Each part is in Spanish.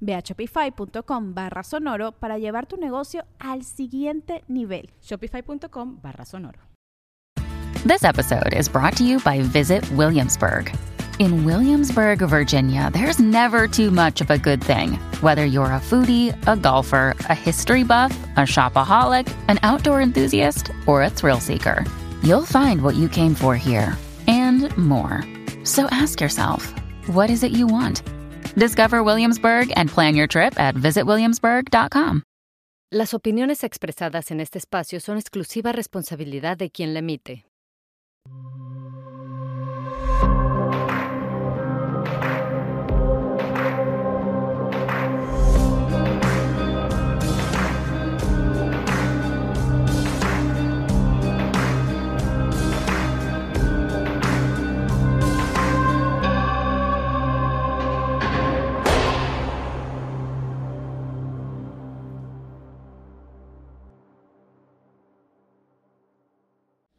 Ve a shopify.com barra sonoro para llevar tu negocio al siguiente nivel. Shopify.com barra sonoro. This episode is brought to you by Visit Williamsburg. In Williamsburg, Virginia, there's never too much of a good thing. Whether you're a foodie, a golfer, a history buff, a shopaholic, an outdoor enthusiast, or a thrill seeker, you'll find what you came for here and more. So ask yourself, what is it you want? Discover Williamsburg and plan your trip at visitwilliamsburg.com. Las opiniones expresadas en este espacio son exclusiva responsabilidad de quien la emite.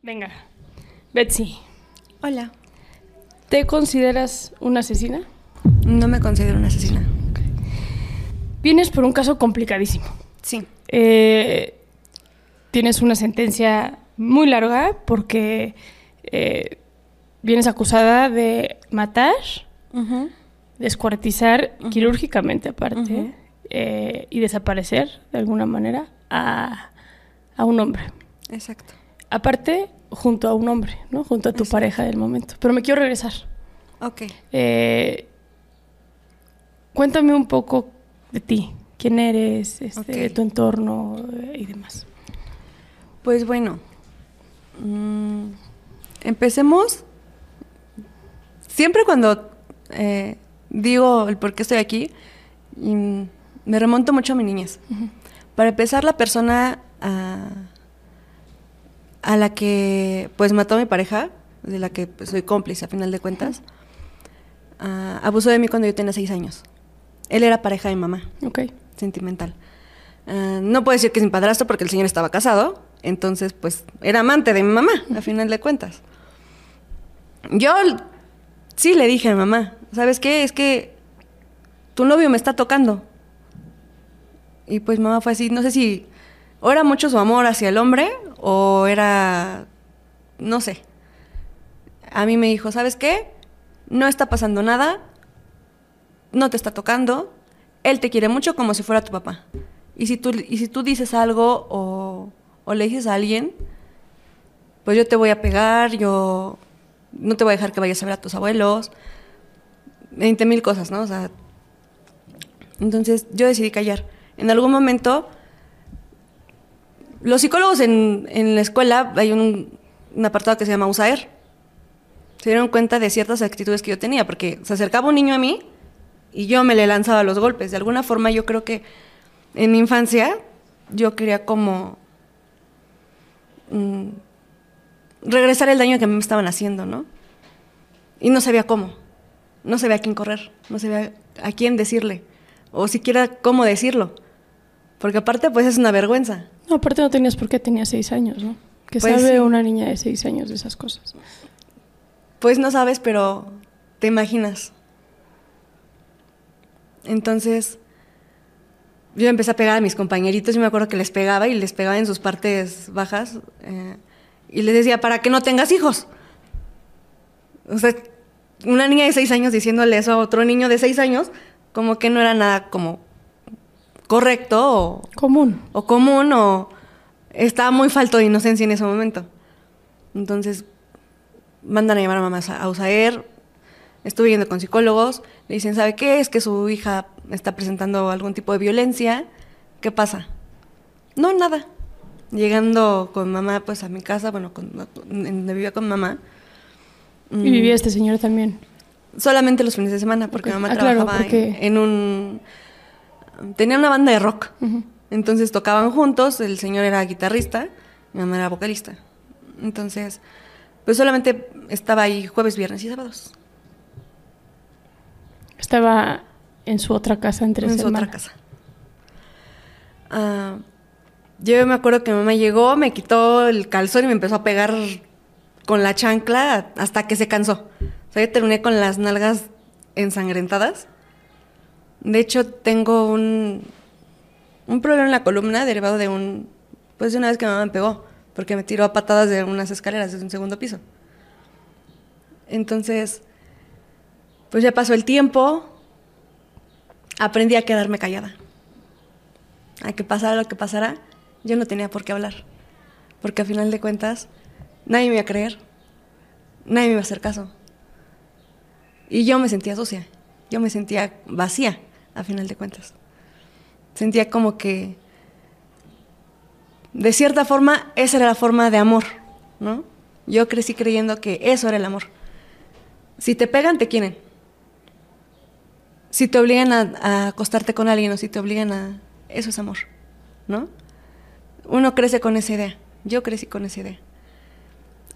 Venga, Betsy, Hola. ¿te consideras una asesina? No me considero una asesina. Vienes por un caso complicadísimo. Sí. Eh, tienes una sentencia muy larga porque eh, vienes acusada de matar, descuartizar quirúrgicamente aparte eh, y desaparecer de alguna manera a, a un hombre. Exacto. Aparte, junto a un hombre, ¿no? Junto a tu pareja del momento. Pero me quiero regresar. Ok. Eh, cuéntame un poco de ti. ¿Quién eres? Este. Tu entorno eh, y demás. Pues bueno. mm, empecemos. Siempre cuando eh, digo el por qué estoy aquí, y, mm, me remonto mucho a mi niñez. Para empezar, la persona a, a la que pues mató a mi pareja, de la que pues, soy cómplice a final de cuentas, ah, abusó de mí cuando yo tenía seis años. Él era pareja de mi mamá. Ok. sentimental. Ah, no puedo decir que es mi padrastro porque el señor estaba casado, entonces pues era amante de mi mamá, a final de cuentas. Yo sí le dije a mi mamá, ¿sabes qué? Es que tu novio me está tocando. Y pues mamá fue así, no sé si o era mucho su amor hacia el hombre o era, no sé. A mí me dijo, ¿sabes qué? No está pasando nada, no te está tocando, él te quiere mucho como si fuera tu papá. Y si tú, y si tú dices algo o, o le dices a alguien, pues yo te voy a pegar, yo no te voy a dejar que vayas a ver a tus abuelos, 20 mil cosas, ¿no? O sea, entonces yo decidí callar. En algún momento, los psicólogos en, en la escuela, hay un, apartado que se llama USAER, se dieron cuenta de ciertas actitudes que yo tenía, porque se acercaba un niño a mí y yo me le lanzaba los golpes. De alguna forma yo creo que en mi infancia yo quería como mm, regresar el daño que me estaban haciendo, ¿no? Y no sabía cómo, no sabía a quién correr, no sabía a quién decirle, o siquiera cómo decirlo, porque aparte pues es una vergüenza. No, aparte no tenías por qué, tenías seis años, ¿no? Que Pues sabe una niña de seis años de esas cosas. Pues no sabes, pero te imaginas. Entonces, yo empecé a pegar a mis compañeritos. Yo me acuerdo que les pegaba y les pegaba en sus partes bajas. eh, y les decía, para que no tengas hijos. O sea, una niña de seis años diciéndole eso a otro niño de seis años, como que no era nada como correcto o, Común. o común o estaba muy falto de inocencia en ese momento. Entonces, mandan a llamar a mamá a USAER, estuve yendo con psicólogos, le dicen, ¿sabe qué? Es que su hija está presentando algún tipo de violencia, ¿qué pasa? No, nada. Llegando con mamá, pues a mi casa, bueno, con, donde vivía con mamá. ¿Y vivía este señor también? Solamente los fines de semana, porque mamá ah, trabajaba en, un... Tenía una banda de rock. Entonces tocaban juntos, el señor era guitarrista, mi mamá era vocalista. Entonces, pues solamente estaba ahí jueves, viernes y sábados. Estaba en su otra casa entre En su otra casa. Ah, yo me acuerdo que mi mamá llegó, me quitó el calzón y me empezó a pegar con la chancla hasta que se cansó. O sea, yo terminé con las nalgas ensangrentadas. De hecho, tengo un, un problema en la columna derivado de un. Pues de una vez que mi mamá me pegó, porque me tiró a patadas de unas escaleras desde un segundo piso. Entonces, pues ya pasó el tiempo, aprendí a quedarme callada. A que pasara lo que pasara, yo no tenía por qué hablar. Porque a final de cuentas, nadie me iba a creer, nadie me iba a hacer caso. Y yo me sentía sucia, yo me sentía vacía, a final de cuentas. Sentía como que, de cierta forma, esa era la forma de amor, ¿no? Yo crecí creyendo que eso era el amor. Si te pegan, te quieren. Si te obligan a, acostarte con alguien o si te obligan a... Eso es amor, ¿no? Uno crece con esa idea. Yo crecí con esa idea.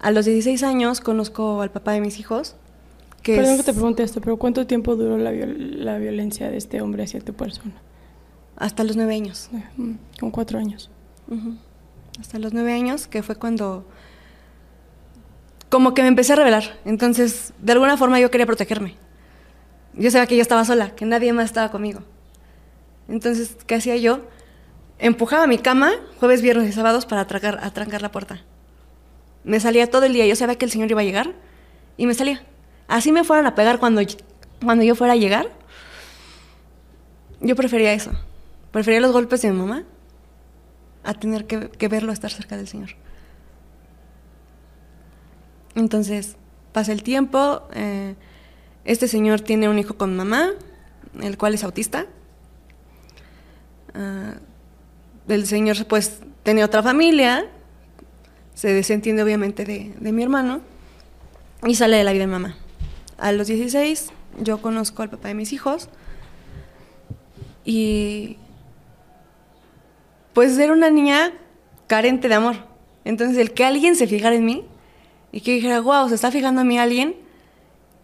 A los 16 años conozco al papá de mis hijos. Que Perdón que te pregunte esto, pero ¿cuánto tiempo duró la, violencia de este hombre hacia tu persona? Hasta los nueve años. Eh, mm, con cuatro años. Hasta los nueve años, que fue cuando como que me empecé a revelar. Entonces, de alguna forma yo quería protegerme. Yo sabía que yo estaba sola, que nadie más estaba conmigo. Entonces, ¿qué hacía yo? Empujaba mi cama jueves, viernes y sábados para atracar, atrancar la puerta. Me salía todo el día. Yo sabía que el señor iba a llegar y me salía. Así me fueran a pegar cuando, cuando yo fuera a llegar. Yo prefería eso. Prefería los golpes de mi mamá a tener que, verlo estar cerca del señor. Entonces, pasa el tiempo, eh, este señor tiene un hijo con mamá, el cual es autista. Ah, el señor pues tiene otra familia, se desentiende obviamente de, de, mi hermano y sale de la vida de mamá. A los 16 yo conozco al papá de mis hijos y pues era una niña carente de amor. Entonces el que alguien se fijara en mí y que dijera, wow, se está fijando a mí alguien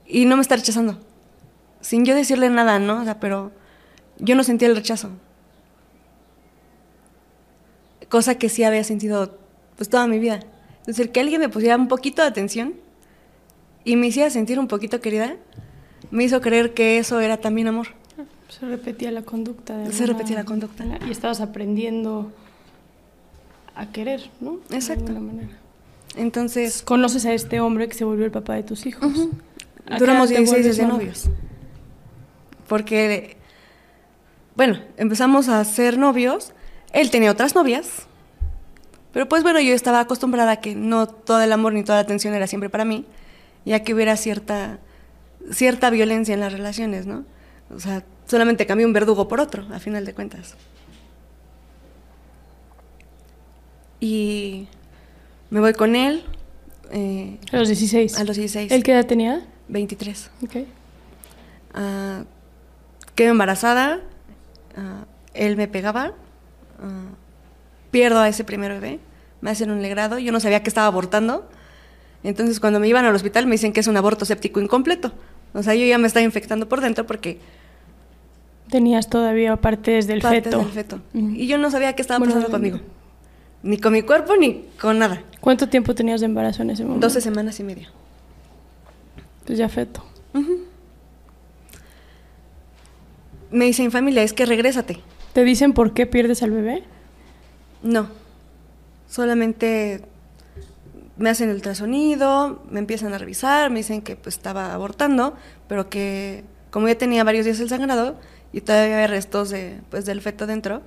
y no me está rechazando. Sin yo decirle nada, ¿no? O sea, pero yo no sentía el rechazo. Cosa que sí había sentido pues toda mi vida. Entonces, el que alguien me pusiera un poquito de atención y me hiciera sentir un poquito querida, me hizo creer que eso era también amor. Se repetía la conducta. Se repetía la conducta. Y estabas aprendiendo a querer, ¿no? Exacto. De manera. Entonces... Conoces a este hombre que se volvió el papá de tus hijos. Duramos 16 años de novios. Porque, bueno, empezamos a ser novios. Él tenía otras novias. Pero pues bueno, yo estaba acostumbrada a que no todo el amor ni toda la atención era siempre para mí. Ya que hubiera cierta, cierta violencia en las relaciones, ¿no? O sea, solamente cambié un verdugo por otro, a final de cuentas. Y me voy con él. Eh, a los 16. A los 16. ¿El qué edad tenía? 23. Ok. Uh, quedo embarazada. Uh, él me pegaba. Uh, pierdo a ese primer bebé. Me hacen un legrado. Yo no sabía que estaba abortando. Entonces, cuando me iban al hospital, me dicen que es un aborto séptico incompleto. O sea, yo ya me estaba infectando por dentro porque. Tenías todavía partes del partes feto. del feto. Y yo no sabía qué estaba pasando conmigo. Ni con mi cuerpo ni con nada. ¿Cuánto tiempo tenías de embarazo en ese momento? 12 semanas y media. Pues ya feto. Me dicen familia, es que regrésate. ¿Te dicen por qué pierdes al bebé? No. Solamente me hacen el ultrasonido, me empiezan a revisar, me dicen que pues estaba abortando, pero que como ya tenía varios días el sangrado y todavía había restos de, pues, del feto dentro,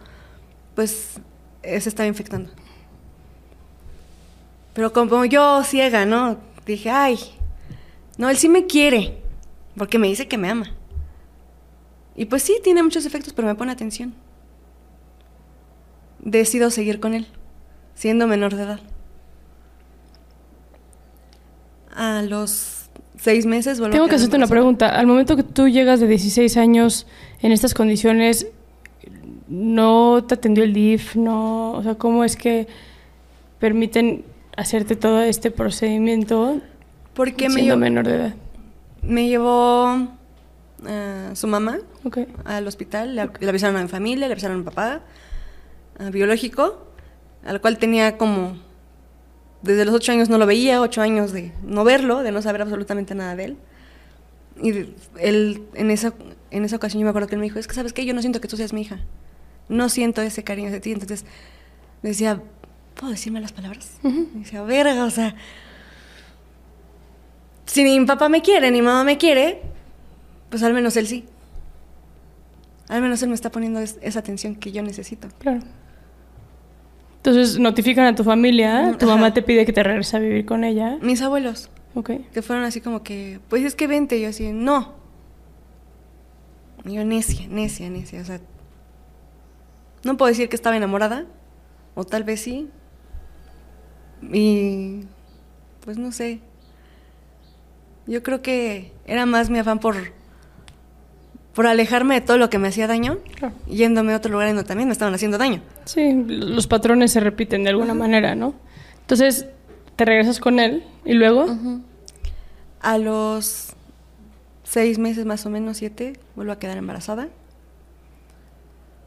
pues se estaba infectando. Pero como yo ciega, ¿no? Dije, ay, no, él sí me quiere, porque me dice que me ama. Y pues sí, tiene muchos efectos, pero me pone atención. Decido seguir con él, siendo menor de edad. A los seis meses vuelvo Tengo a que hacerte una pregunta. Al momento que tú llegas de 16 años en estas condiciones, ¿no te atendió el DIF? No, o sea, ¿cómo es que permiten hacerte todo este procedimiento Porque me, siendo lle- menor de edad? me llevó eh, su mamá al hospital, le, le avisaron a mi familia, le avisaron a mi papá, a biológico, al cual tenía como, desde los ocho años no lo veía, ocho años de no verlo, de no saber absolutamente nada de él. Y él, en esa, en esa ocasión yo me acuerdo que él me dijo, es que sabes qué, yo no siento que tú seas mi hija, no siento ese cariño de ti, entonces decía, ¿puedo decirme las palabras? Y decía, verga, o sea, si ni mi papá me quiere, ni mamá me quiere, pues al menos él sí. Al menos él me está poniendo es- esa atención que yo necesito. Claro. Entonces notifican a tu familia, tu Ajá. mamá te pide que te regreses a vivir con ella. Mis abuelos, Ok. que fueron así como que, pues es que vente, yo así, no. Y yo necia, necia, necia, o sea, no puedo decir que estaba enamorada, o tal vez sí. Y, pues no sé. Yo creo que era más mi afán por, por alejarme de todo lo que me hacía daño, Claro. yéndome a otro lugar en donde también me estaban haciendo daño. Sí, los patrones se repiten de alguna manera, ¿no? Entonces, te regresas con él y luego... A los seis meses más o menos, siete, vuelvo a quedar embarazada.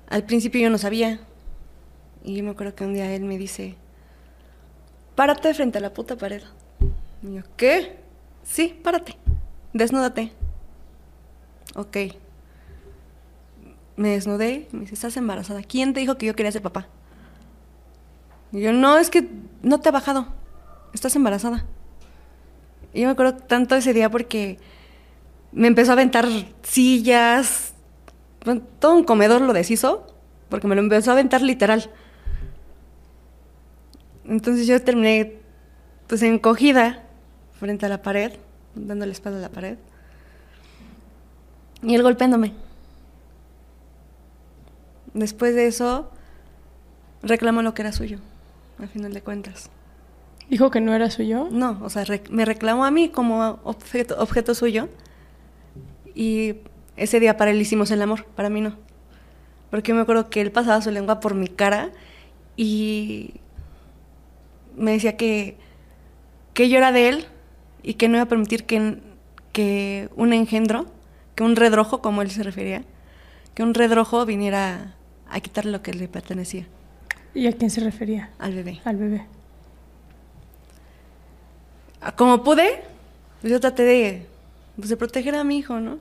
Al principio yo no sabía. Y yo me acuerdo que un día él me dice, párate frente a la puta pared. Y yo, ¿qué? Sí, párate. Desnúdate. Ok. Me desnudé. Me dice, estás embarazada. ¿Quién te dijo que yo quería ser papá? Y yo, no, es que no te ha bajado. Estás embarazada. Y yo me acuerdo tanto ese día porque me empezó a aventar sillas, todo un comedor lo deshizo, porque me lo empezó a aventar literal. Entonces yo terminé pues encogida frente a la pared, dando la espalda a la pared, y él golpeándome. Después de eso, reclamó lo que era suyo, al final de cuentas. Dijo que no era suyo. No, o sea, rec- me reclamó a mí como objeto, objeto suyo. Y ese día para él hicimos el amor, para mí no. Porque yo me acuerdo que él pasaba su lengua por mi cara y me decía que, que yo era de él y que no iba a permitir que, que un engendro, que un redrojo, como él se refería, que un redrojo viniera a quitarle lo que le pertenecía ¿Y a quién se refería? al bebé. Al bebé. Ah, como pude, pues yo traté de, pues, de proteger a mi hijo, ¿no?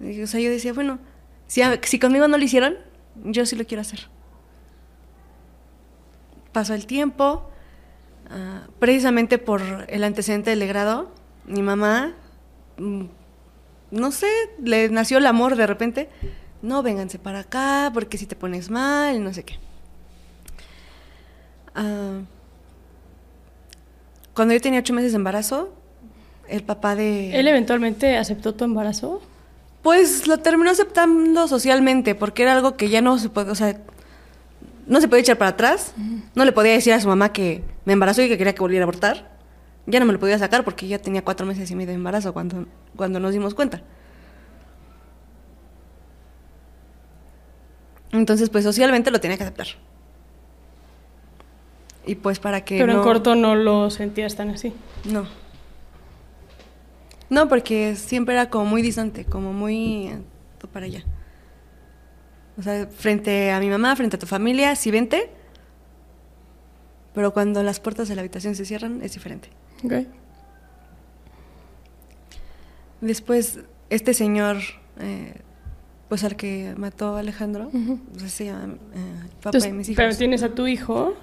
Y, o sea, yo decía, bueno, si, a- si conmigo no lo hicieron, yo sí lo quiero hacer. Pasó el tiempo, ah, precisamente por el antecedente del legrado, mi mamá, mm, no sé, le nació el amor de repente. No, vénganse para acá, porque si te pones mal, no sé qué. Ah, cuando yo tenía ocho meses de embarazo, el papá de... ¿Él eventualmente aceptó tu embarazo? Pues lo terminó aceptando socialmente, porque era algo que ya no se puede, o sea, no se podía echar para atrás. No le podía decir a su mamá que me embarazó y que quería que volviera a abortar. Ya no me lo podía sacar porque ya tenía cuatro meses y medio de embarazo cuando, cuando nos dimos cuenta. Entonces, pues socialmente lo tenía que aceptar. Y pues para que Pero en corto no lo sentías tan así. no. No, porque siempre era como muy distante, como muy eh, para allá. O sea, frente a mi mamá, frente a tu familia, sí vente. Pero cuando las puertas de la habitación se cierran, es diferente. Ok. Después, este señor, eh, pues al que mató a Alejandro, pues se llama eh, papá Entonces, de mis hijos. pero tienes a tu hijo.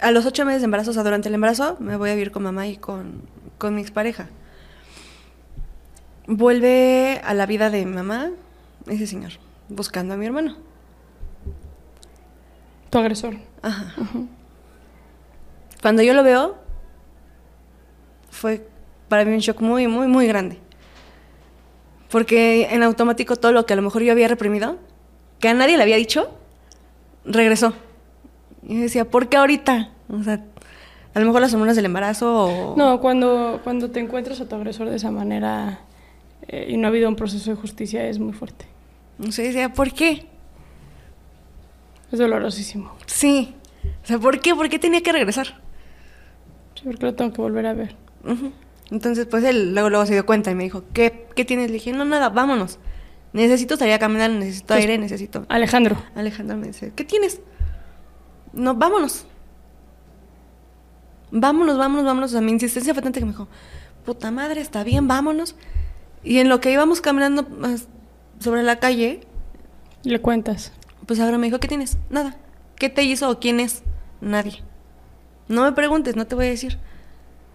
A los ocho meses de embarazo, o sea, durante el embarazo, me voy a vivir con mamá y con, con mi expareja. Vuelve a la vida de mi mamá ese señor, buscando a mi hermano. Tu agresor. Ajá. cuando yo lo veo, fue para mí un shock muy, muy, muy grande. Porque en automático todo lo que a lo mejor yo había reprimido, que a nadie le había dicho, regresó. Y yo decía, ¿por qué ahorita? O sea, a lo mejor las hormonas del embarazo o... No, cuando, cuando te encuentras a tu agresor de esa manera eh, y no ha habido un proceso de justicia es muy fuerte. No sé, decía, ¿por qué? Es dolorosísimo. Sí. O sea, ¿por qué? ¿Por qué tenía que regresar? Sí, porque lo tengo que volver a ver. Entonces, pues él luego, luego se dio cuenta y me dijo, ¿qué, qué tienes? Le dije, no, nada, vámonos. Necesito salir a caminar, necesito Pues, aire, necesito... Alejandro, Alejandro me dice, ¿qué tienes? No, vámonos. Vámonos, vámonos, vámonos. O sea, mi insistencia fue tanta que me dijo, puta madre, está bien, vámonos. Y en lo que íbamos caminando pues, sobre la calle, le cuentas. pues ahora me dijo, ¿qué tienes? Nada. ¿Qué te hizo o quién es? Nadie. No me preguntes, no te voy a decir.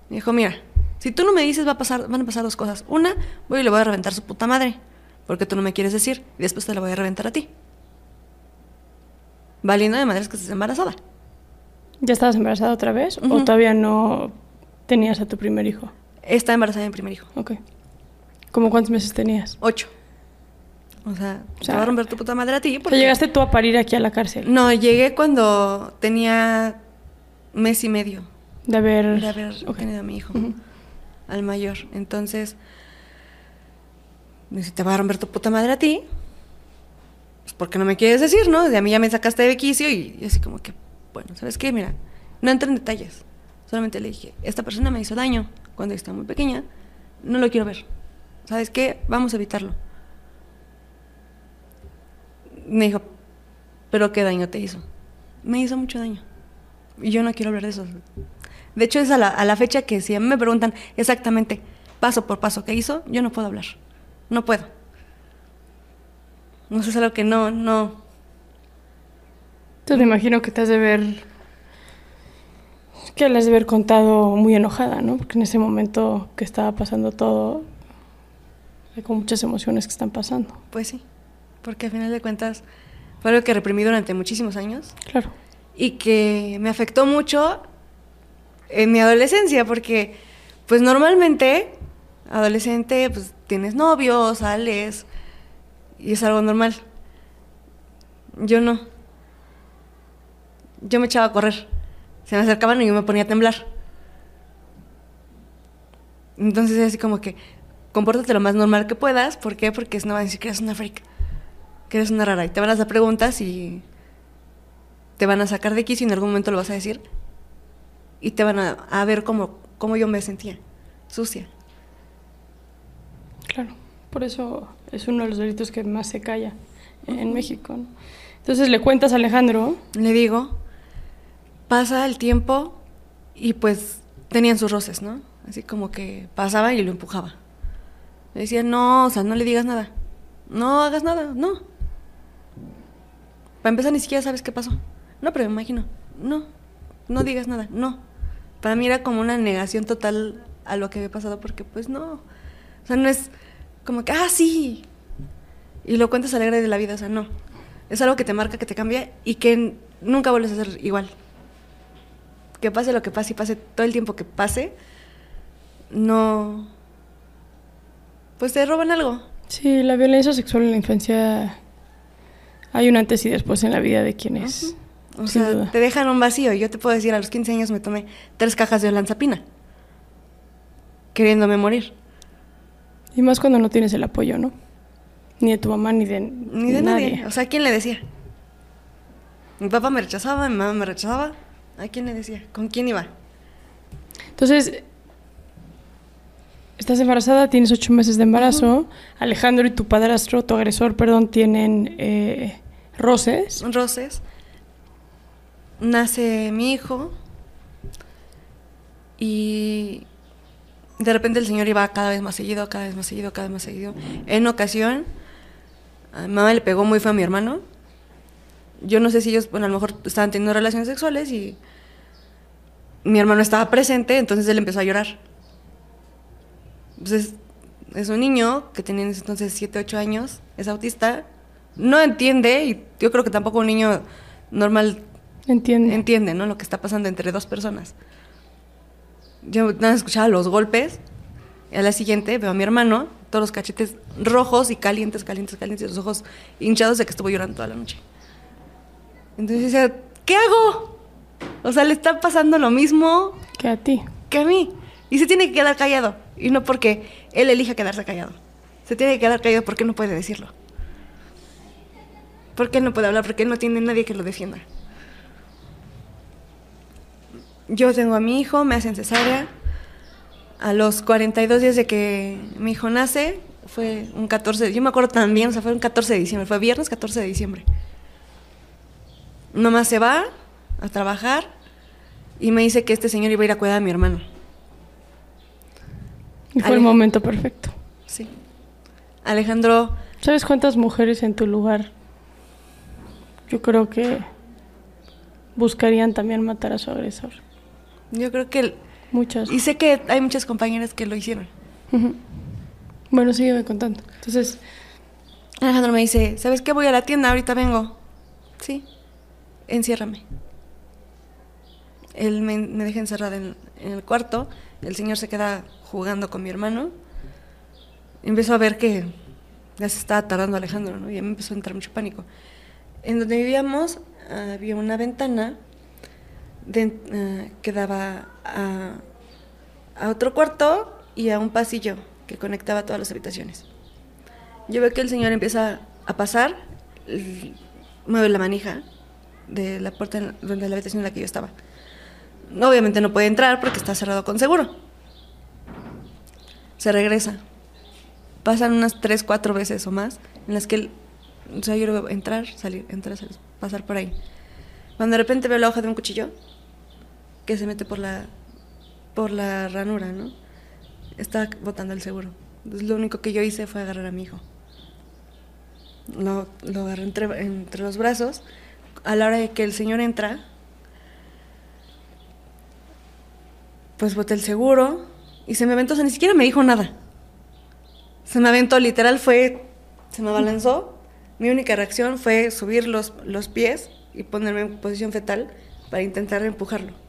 Me dijo, mira, si tú no me dices, va a pasar, van a pasar dos cosas. Una, voy y le voy a reventar su puta madre, porque tú no me quieres decir, y después te la voy a reventar a ti. Valiendo de madres que estés embarazada. ¿Ya estabas embarazada otra vez o todavía no tenías a tu primer hijo? Está embarazada de mi primer hijo. Ok. ¿Cómo cuántos meses tenías? Ocho. O sea, O te va a romper tu puta madre a ti. Porque- llegaste tú a parir aquí a la cárcel. No, llegué cuando tenía mes y medio De haber... de haber Ok. tenido a mi hijo. Al mayor. Entonces, me dice, te va a romper tu puta madre a ti. Pues porque no me quieres decir, ¿no? De a mí ya me sacaste de quicio y, y así como que, bueno, ¿sabes qué? Mira, no entré en detalles. Solamente le dije, esta persona me hizo daño cuando estaba muy pequeña. No lo quiero ver. ¿Sabes qué? Vamos a evitarlo. Me dijo, ¿pero qué daño te hizo? Me hizo mucho daño. Y yo no quiero hablar de eso. De hecho, es a la, a la fecha que si a mí me preguntan exactamente, paso por paso, qué hizo, yo no puedo hablar. No puedo. No sé, es algo que no, no. Entonces me imagino que te has de ver... Que le has de haber contado muy enojada, ¿no? Porque en ese momento que estaba pasando todo, hay como muchas emociones que están pasando. Pues sí. Porque al final de cuentas fue algo que reprimí durante muchísimos años Claro. y que me afectó mucho en mi adolescencia, porque pues normalmente, adolescente, pues tienes novio, sales y es algo normal. Yo no. Yo me echaba a correr. Se me acercaban y yo me ponía a temblar. Entonces es así como que compórtate lo más normal que puedas. ¿Por qué? Porque no van a decir que eres una freak, que eres una rara. Y te van a hacer preguntas y te van a sacar de quicio y en algún momento lo vas a decir. Y te van a, a ver cómo, cómo yo me sentía, sucia. Claro, por eso es uno de los delitos que más se calla en México. ¿no? Entonces le cuentas a Alejandro, Le digo, pasa el tiempo y pues tenían sus roces, ¿no? Así como que pasaba y lo empujaba. Le decía, no, o sea, no le digas nada. No hagas nada, no. Para empezar, ni siquiera sabes qué pasó. No, pero me imagino, no, no digas nada, no. Para mí era como una negación total a lo que había pasado porque pues no. O sea, no es como que, ah, sí. Y lo cuentas alegre de la vida, o sea, no. Es algo que te marca, que te cambia y que nunca vuelves a ser igual. Que pase lo que pase y pase todo el tiempo que pase, no. Pues te roban algo. sí, la violencia sexual en la infancia hay un antes y después en la vida de quienes. O Sin sea, duda. te dejan un vacío. Yo te puedo decir, a los 15 años me tomé tres cajas de olanzapina. Queriéndome morir. Y más cuando no tienes el apoyo, ¿no? Ni de tu mamá ni de, Ni de nadie. O sea, ¿quién le decía? Mi papá me rechazaba, mi mamá me rechazaba. ¿A quién le decía? ¿Con quién iba? Entonces, estás embarazada, tienes ocho meses de embarazo. Alejandro y tu padrastro, tu agresor, perdón, tienen eh, roces. roces. Nace mi hijo y de repente el señor iba cada vez más seguido, cada vez más seguido, cada vez más seguido. En ocasión, a mi mamá le pegó muy feo a mi hermano. Yo no sé si ellos, bueno, a lo mejor estaban teniendo relaciones sexuales y mi hermano estaba presente, entonces él empezó a llorar. Entonces, es un niño que tenía entonces 7, 8 años, es autista, no entiende, y yo creo que tampoco un niño normal Entiende. entiende, ¿no? Lo que está pasando entre dos personas. Yo nada escuchaba los golpes. Y a la siguiente veo a mi hermano, todos los cachetes rojos y calientes, calientes, calientes, y los ojos hinchados de que estuvo llorando toda la noche. Entonces decía, ¿qué hago? O sea, le está pasando lo mismo Que a ti. que a mí. Y se tiene que quedar callado. Y no porque él elija quedarse callado. Se tiene que quedar callado porque no puede decirlo. Porque él no puede hablar, porque él no tiene nadie que lo defienda. Yo tengo a mi hijo, me hacen cesárea. A los 42 días de que mi hijo nace, fue un 14, de- yo me acuerdo también, o sea, fue un 14 de diciembre, fue viernes 14 de diciembre. Nomás se va a trabajar y me dice que este señor iba a ir a cuidar a mi hermano. Y fue el momento perfecto. Sí. Alejandro, ¿Sabes cuántas mujeres en tu lugar? Yo creo que buscarían también matar a su agresor. Yo creo que... Muchas. Y sé que hay muchas compañeras que lo hicieron. Ujú. Bueno, sígueme contando. Entonces, Alejandro me dice, ¿sabes qué? Voy a la tienda, ahorita vengo. Sí, enciérrame. Él me, me deja encerrada en, en el cuarto, el señor se queda jugando con mi hermano. Empezó a ver que ya se estaba tardando Alejandro, ¿no? Y a mí me empezó a entrar mucho pánico. En donde vivíamos había una ventana de- eh, que daba a, a otro cuarto y a un pasillo que conectaba todas las habitaciones. Yo veo que el señor empieza a pasar, mueve la manija de la puerta donde la habitación en la que yo estaba. Obviamente no puede entrar porque está cerrado con seguro. Se regresa. Pasan unas tres, cuatro veces o más en las que él, o sea, yo lo veo entrar, salir, entrar, salir, pasar por ahí. Cuando de repente veo la hoja de un cuchillo que se mete por la, por la ranura, ¿no? Está botando el seguro. Lo único que yo hice fue agarrar a mi hijo. Lo, lo agarré entre, entre los brazos. A la hora de que el señor entra, pues boté el seguro y se me aventó, o sea, ni siquiera me dijo nada. Se me aventó, literal fue, se me abalanzó. Mi única reacción fue subir los, los pies y ponerme en posición fetal para intentar empujarlo.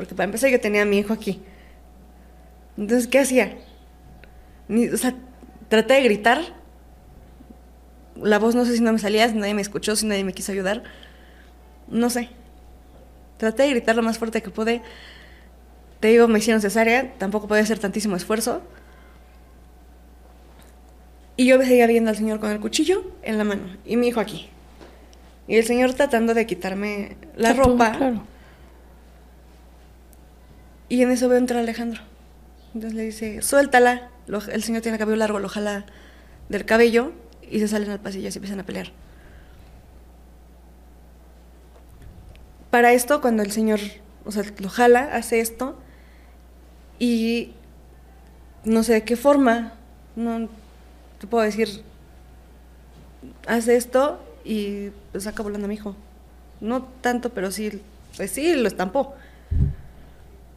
Porque para empezar yo tenía a mi hijo aquí. Entonces, ¿qué hacía? Ni- o sea, traté de gritar. La voz no sé si no me salía, si nadie me escuchó, si nadie me quiso ayudar. No sé. Traté de gritar lo más fuerte que pude. Te digo, me hicieron cesárea, tampoco podía hacer tantísimo esfuerzo. Y yo seguía viendo al señor con el cuchillo en la mano y mi hijo aquí. Y el señor tratando de quitarme la ropa. Claro. Y en eso veo entrar Alejandro. Entonces le dice, suéltala. El señor tiene cabello largo, lo jala del cabello y se salen al pasillo y se empiezan a pelear. Para esto, cuando el señor, o sea, lo jala, hace esto y no sé de qué forma, no te puedo decir, hace esto y saca volando a mi hijo. No tanto, pero sí, pues sí, lo estampó.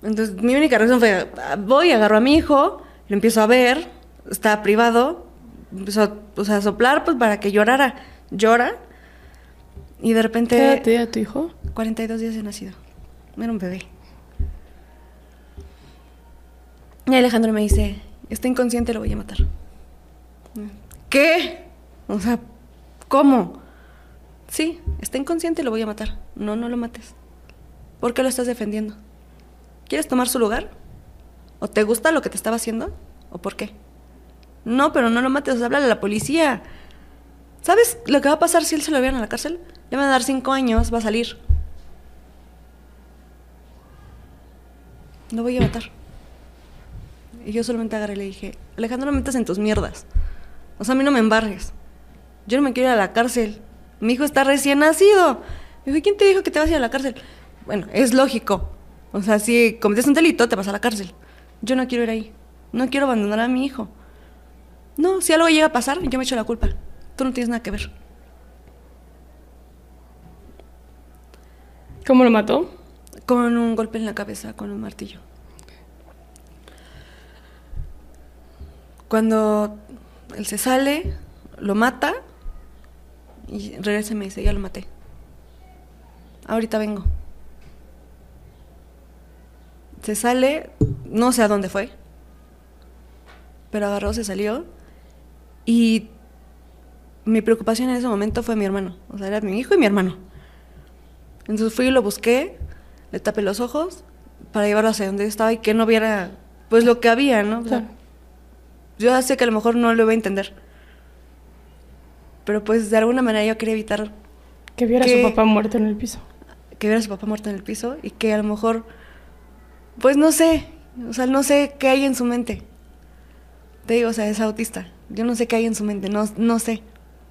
Entonces, mi única reacción fue, voy, agarro a mi hijo, lo empiezo a ver, está privado, empezó a, o sea, a soplar pues para que llorara. Llora y de repente... ¿Qué edad tenía tu hijo? 42 días de nacido. Era un bebé. Y Alejandro me dice, está inconsciente, lo voy a matar. ¿Qué? O sea, ¿cómo? Sí, está inconsciente, lo voy a matar. No, no lo mates. ¿Por qué lo estás defendiendo? ¿Quieres tomar su lugar? ¿O te gusta lo que te estaba haciendo? ¿O por qué? No, pero no lo mates, o a la policía. ¿Sabes lo que va a pasar si él se lo llevan a la cárcel? Le van a dar cinco años, va a salir. Lo voy a matar. Y yo solamente agarré y le dije, Alejandro, no me metas en tus mierdas. O sea, a mí no me embarres. Yo no me quiero ir a la cárcel. Mi hijo está recién nacido. Me dijo, "¿Y ¿quién te dijo que te vas a ir a la cárcel? Bueno, es lógico. O sea, si cometes un delito, te vas a la cárcel. Yo no quiero ir ahí. No quiero abandonar a mi hijo. No, si algo llega a pasar, yo me echo la culpa. Tú no tienes nada que ver. ¿Cómo lo mató? Con un golpe en la cabeza, con un martillo. Cuando él se sale, lo mata y regresa y me dice, ya lo maté. Ahorita vengo. Se sale, No sé a dónde fue. Pero agarró, se salió. Y mi preocupación en ese momento fue mi hermano. O sea, era mi hijo y mi hermano. Entonces fui y lo busqué, le tapé los ojos para llevarlo hacia donde estaba y que no viera pues lo que había, ¿no? O sea, yo sé que a lo mejor no lo iba a entender. Pero pues de alguna manera yo quería evitar Que viera a su papá muerto en el piso. que viera a su papá muerto en el piso y que a lo mejor, pues no sé, o sea, no sé qué hay en su mente. Te digo, o sea, es autista. Yo no sé qué hay en su mente, no, no sé.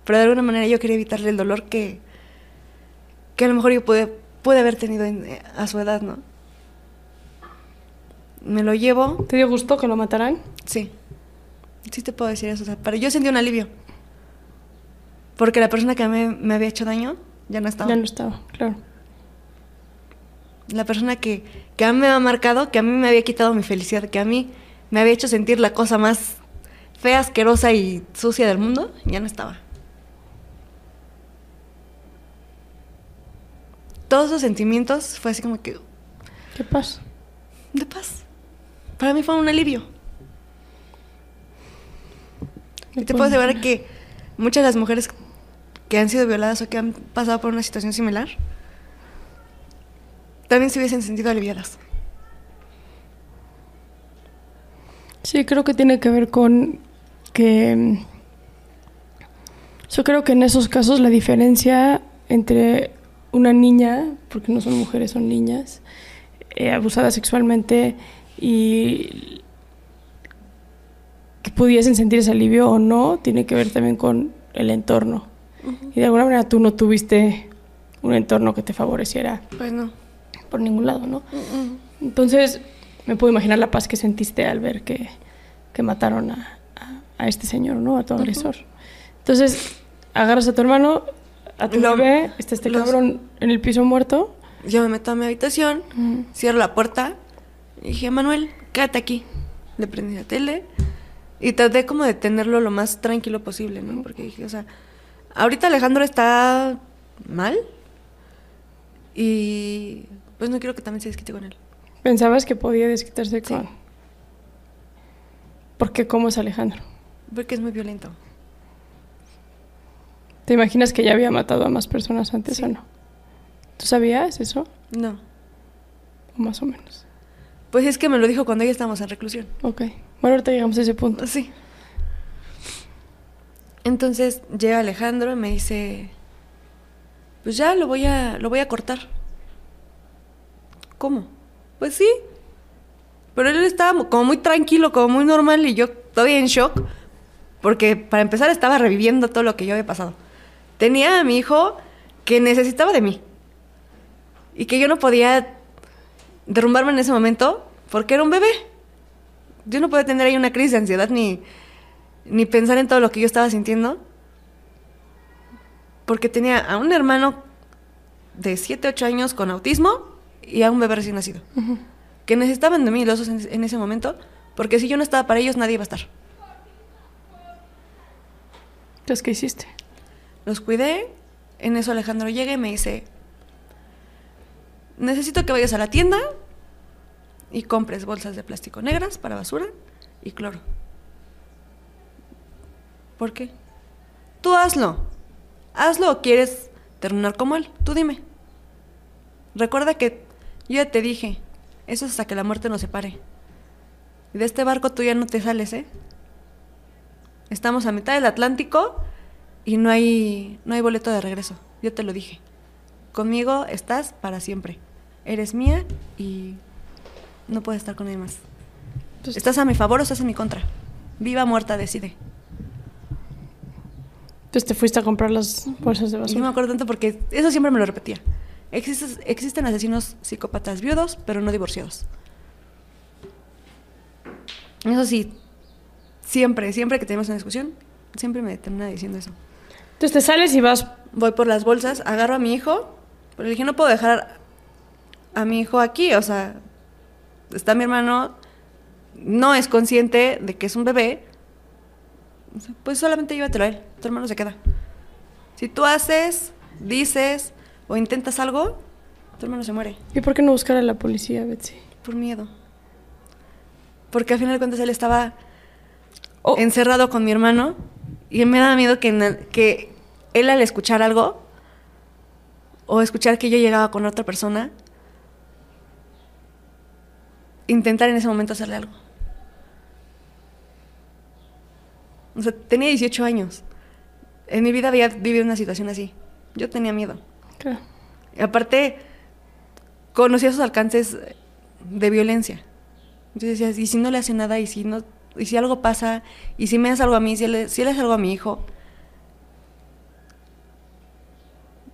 Pero de alguna manera yo quería evitarle el dolor que, que a lo mejor yo pude, pude haber tenido en- eh, a su edad, ¿no? Me lo llevo, ¿Te dio gusto que lo mataran? sí. Sí te puedo decir eso. O sea, pero yo sentí un alivio. Porque la persona que me, me había hecho daño ya no estaba. Ya no estaba, claro. La persona que, que a mí me ha marcado, que a mí me había quitado mi felicidad, que a mí me había hecho sentir la cosa más fea, asquerosa y sucia del mundo, ya no estaba. Todos esos sentimientos fue así como que ¿Qué pasa? de paz. Para mí fue un alivio. Y te puedo asegurar que muchas de las mujeres que han sido violadas o que han pasado por una situación similar también se hubiesen sentido aliviadas. Sí, creo que tiene que ver con que... mm, Yo creo que en esos casos la diferencia entre una niña, porque no son mujeres, son niñas, eh, abusadas sexualmente y que pudiesen sentir ese alivio o no, tiene que ver también con el entorno. Y de alguna manera tú no tuviste un entorno que te favoreciera Pues no. Por ningún lado, ¿no? Entonces, me puedo imaginar la paz que sentiste al ver que, que mataron a, a- a este señor, ¿no? A tu agresor. Entonces, agarras a tu hermano, a tu Lo- bebé, está este los- cabrón en el piso muerto. Yo me meto a mi habitación, cierro la puerta y dije, Manuel, quédate aquí. Le prendí la tele y traté como de tenerlo lo más tranquilo posible, ¿no? Porque dije, o sea, ahorita Alejandro está mal y pues no quiero que también se desquite con él. Pensabas que podía desquitarse Sí. con... Porque cómo es Alejandro. Porque es muy violento. ¿Te imaginas que ya había matado a más personas antes o no? ¿Tú sabías eso? No. O más o menos. Pues es que me lo dijo cuando ya estábamos en reclusión. Ok. Bueno, ahorita llegamos a ese punto. Sí. Entonces llega Alejandro y me dice, pues ya lo voy a, lo voy a cortar. ¿Cómo? Pues sí. Pero él estaba como muy tranquilo, como muy normal y yo todavía en shock, porque para empezar estaba reviviendo todo lo que yo había pasado. Tenía a mi hijo que necesitaba de mí y que yo no podía derrumbarme en ese momento porque era un bebé. Yo no podía tener ahí una crisis de ansiedad ni, ni pensar en todo lo que yo estaba sintiendo. Porque tenía a un hermano de 7, 8 años con autismo y a un bebé recién nacido. Que necesitaban de mí los dos en, en ese momento, porque si yo no estaba para ellos, nadie iba a estar. Entonces, ¿qué hiciste? Los cuidé. En eso Alejandro llega y me dice, necesito que vayas a la tienda y compres bolsas de plástico negras para basura y cloro. ¿Por qué? Tú hazlo. Hazlo o quieres terminar como él. Tú dime. Recuerda que yo ya te dije, eso es hasta que la muerte nos separe. Y de este barco tú ya no te sales, ¿eh? Estamos a mitad del Atlántico y no hay, no hay boleto de regreso. Yo te lo dije. Conmigo estás para siempre. Eres mía y no puedes estar con nadie más. Entonces, ¿Estás a mi favor o estás en mi contra? Viva o muerta, decide. entonces te fuiste a comprar las bolsas de Y yo me basura. acuerdo tanto porque eso siempre me lo repetía. Existen, existen asesinos psicópatas viudos, pero no divorciados. Eso sí, siempre, siempre que tenemos una discusión, siempre me termina diciendo eso. Entonces te sales y vas Voy por las bolsas, agarro a mi hijo, pero le dije, no puedo dejar a mi hijo aquí, o sea, está mi hermano, no es consciente de que es un bebé, pues solamente llévatelo a él, tu hermano se queda. Si tú haces, dices o intentas algo, tu hermano se muere ¿Y por qué no buscar a la policía, Betsy? por miedo. Porque al final de cuentas él estaba Oh. encerrado con mi hermano y me daba miedo que, que él al escuchar algo o escuchar que yo llegaba con otra persona, intentar en ese momento hacerle algo. O sea, tenía 18 años. En mi vida había vivido una situación así. Yo tenía miedo. Claro. Aparte, conocía sus alcances de violencia. Yo decía, ¿y si no le hace nada? ¿Y si, no, y si algo pasa? ¿Y si me hace algo a mí? ¿Si él, si él hace algo a mi hijo?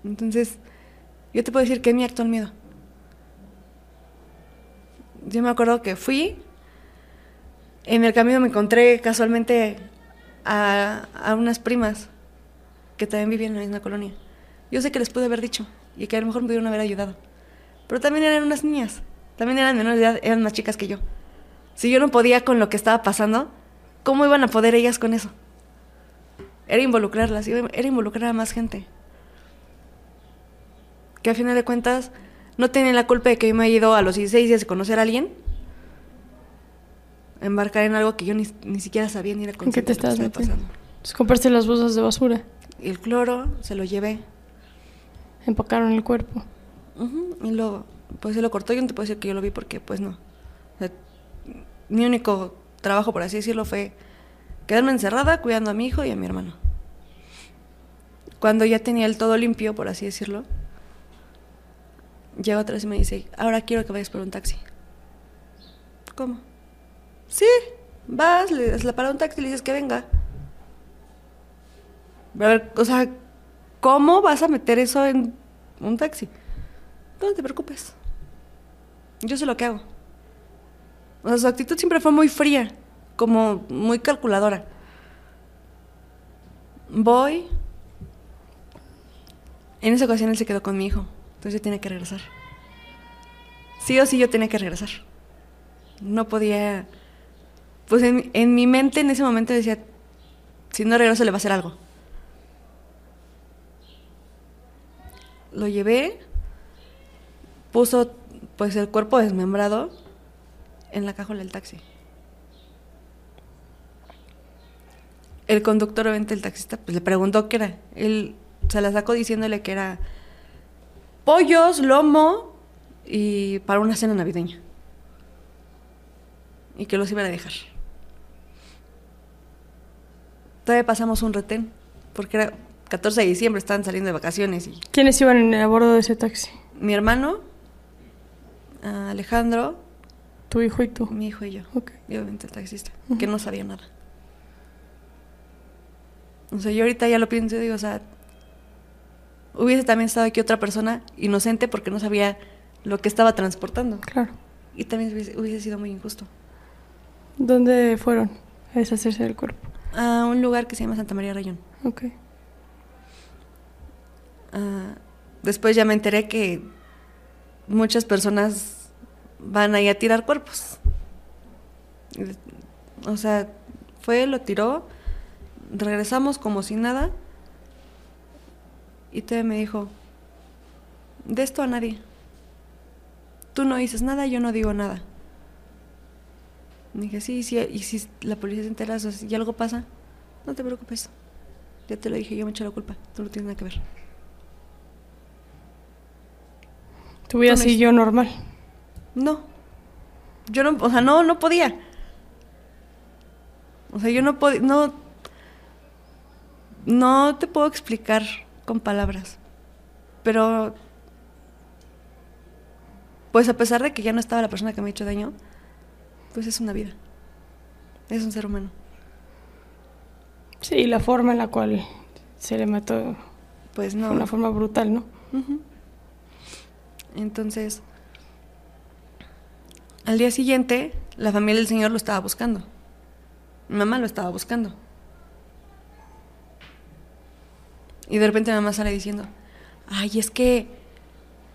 Entonces, yo te puedo decir que es mi actual miedo. Yo me acuerdo que fui, en el camino me encontré casualmente a, a unas primas que también vivían en la misma colonia. Yo sé que les pude haber dicho y que a lo mejor me pudieron haber ayudado. Pero también eran unas niñas, también eran menores de edad, eran más chicas que yo. Si yo no podía con lo que estaba pasando, ¿cómo iban a poder ellas con eso? Era involucrarlas, era involucrar a más gente. Que al final de cuentas no tienen la culpa de que yo me haya ido a los 16 días de conocer a alguien, embarcar en algo que yo ni, ni siquiera sabía ni era ¿En qué consciente te de lo que estás estaba pasando. Pues compraste las bolsas de basura. Y el cloro se lo llevé. Empacaron el cuerpo. Y luego, pues se lo cortó. Yo no te puedo decir que yo lo vi porque, pues no. Mi único trabajo, por así decirlo, fue quedarme encerrada cuidando a mi hijo y a mi hermano. Cuando ya tenía el todo limpio, por así decirlo, llega otra vez y me dice, ahora quiero que vayas por un taxi. ¿Cómo? Sí, vas, le das la para un taxi y le dices que venga. Ver, o sea, ¿cómo vas a meter eso en un taxi? No te preocupes. Yo sé lo que hago. O sea, su actitud siempre fue muy fría, como muy calculadora. Voy. En esa ocasión él se quedó con mi hijo, entonces yo tenía que regresar. Sí o sí yo tenía que regresar. No podía... Pues en, en mi mente en ese momento decía, si no regreso le va a hacer algo. Lo llevé, puso pues el cuerpo desmembrado en la cajuela del taxi. El conductor, obviamente el taxista, pues le preguntó qué era. Él se la sacó diciéndole que era pollos, lomo y para una cena navideña. Y que los iban a dejar. Todavía pasamos un retén, porque era 14 de diciembre, estaban saliendo de vacaciones y ¿Quiénes iban a bordo de ese taxi? mi hermano, a Alejandro, Tu hijo y tú. mi hijo y yo. Ok. Y obviamente el taxista, que no sabía nada. O sea, yo ahorita ya lo pienso y digo, o sea, hubiese también estado aquí otra persona inocente porque no sabía lo que estaba transportando. Claro. Y también hubiese, hubiese sido muy injusto. ¿Dónde fueron a deshacerse del cuerpo? A un lugar que se llama Santa María Rayón. Ok. Ah, después ya me enteré que muchas personas van ahí a tirar cuerpos. O sea, fue, lo tiró, regresamos como si nada. Y todavía me dijo, de esto a nadie. Tú no dices nada, yo no digo nada. Dije, sí, sí, y si la policía se entera, o si algo pasa, no te preocupes. Ya te lo dije, yo me echo la culpa, tú no tienes nada que ver. Tu vida siguió normal. No. Yo no, o sea, no, no podía. O sea, yo no podía, no, no te puedo explicar con palabras. Pero, pues a pesar de que ya no estaba la persona que me ha hecho daño, pues es una vida. Es un ser humano. Sí, la forma en la cual se le mató Pues fue no. una forma brutal, ¿no? Entonces, al día siguiente, la familia del señor lo estaba buscando. Mi mamá lo estaba buscando. Y de repente mi mamá sale diciendo, ay, es que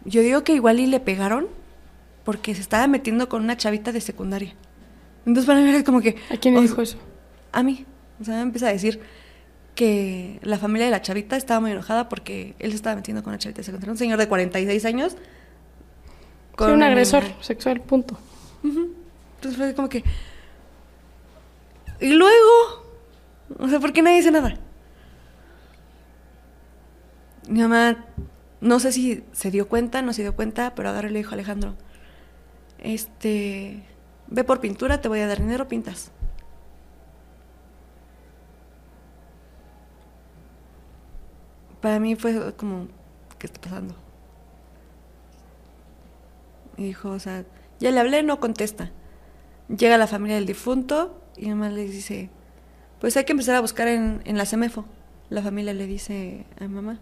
yo digo que igual y le pegaron porque se estaba metiendo con una chavita de secundaria. Entonces para mí era como que... ¿A quién le dijo eso? A mí. O sea, me empieza a decir que la familia de la chavita estaba muy enojada porque él se estaba metiendo con una chavita de secundaria. Un señor de 46 años. Sí, un agresor sexual, punto. Entonces fue como que, Y luego, o sea, ¿por qué nadie dice nada? Mi mamá, no sé si se dio cuenta, no se dio cuenta, pero agarró y le dijo a Alejandro, este, ve por pintura, te voy a dar dinero, pintas. Para mí fue como, ¿qué está pasando? Y dijo, o sea, ya le hablé, no contesta. Llega la familia del difunto y mi mamá le dice, pues hay que empezar a buscar en, en la CEMEFO. La familia le dice a mi mamá,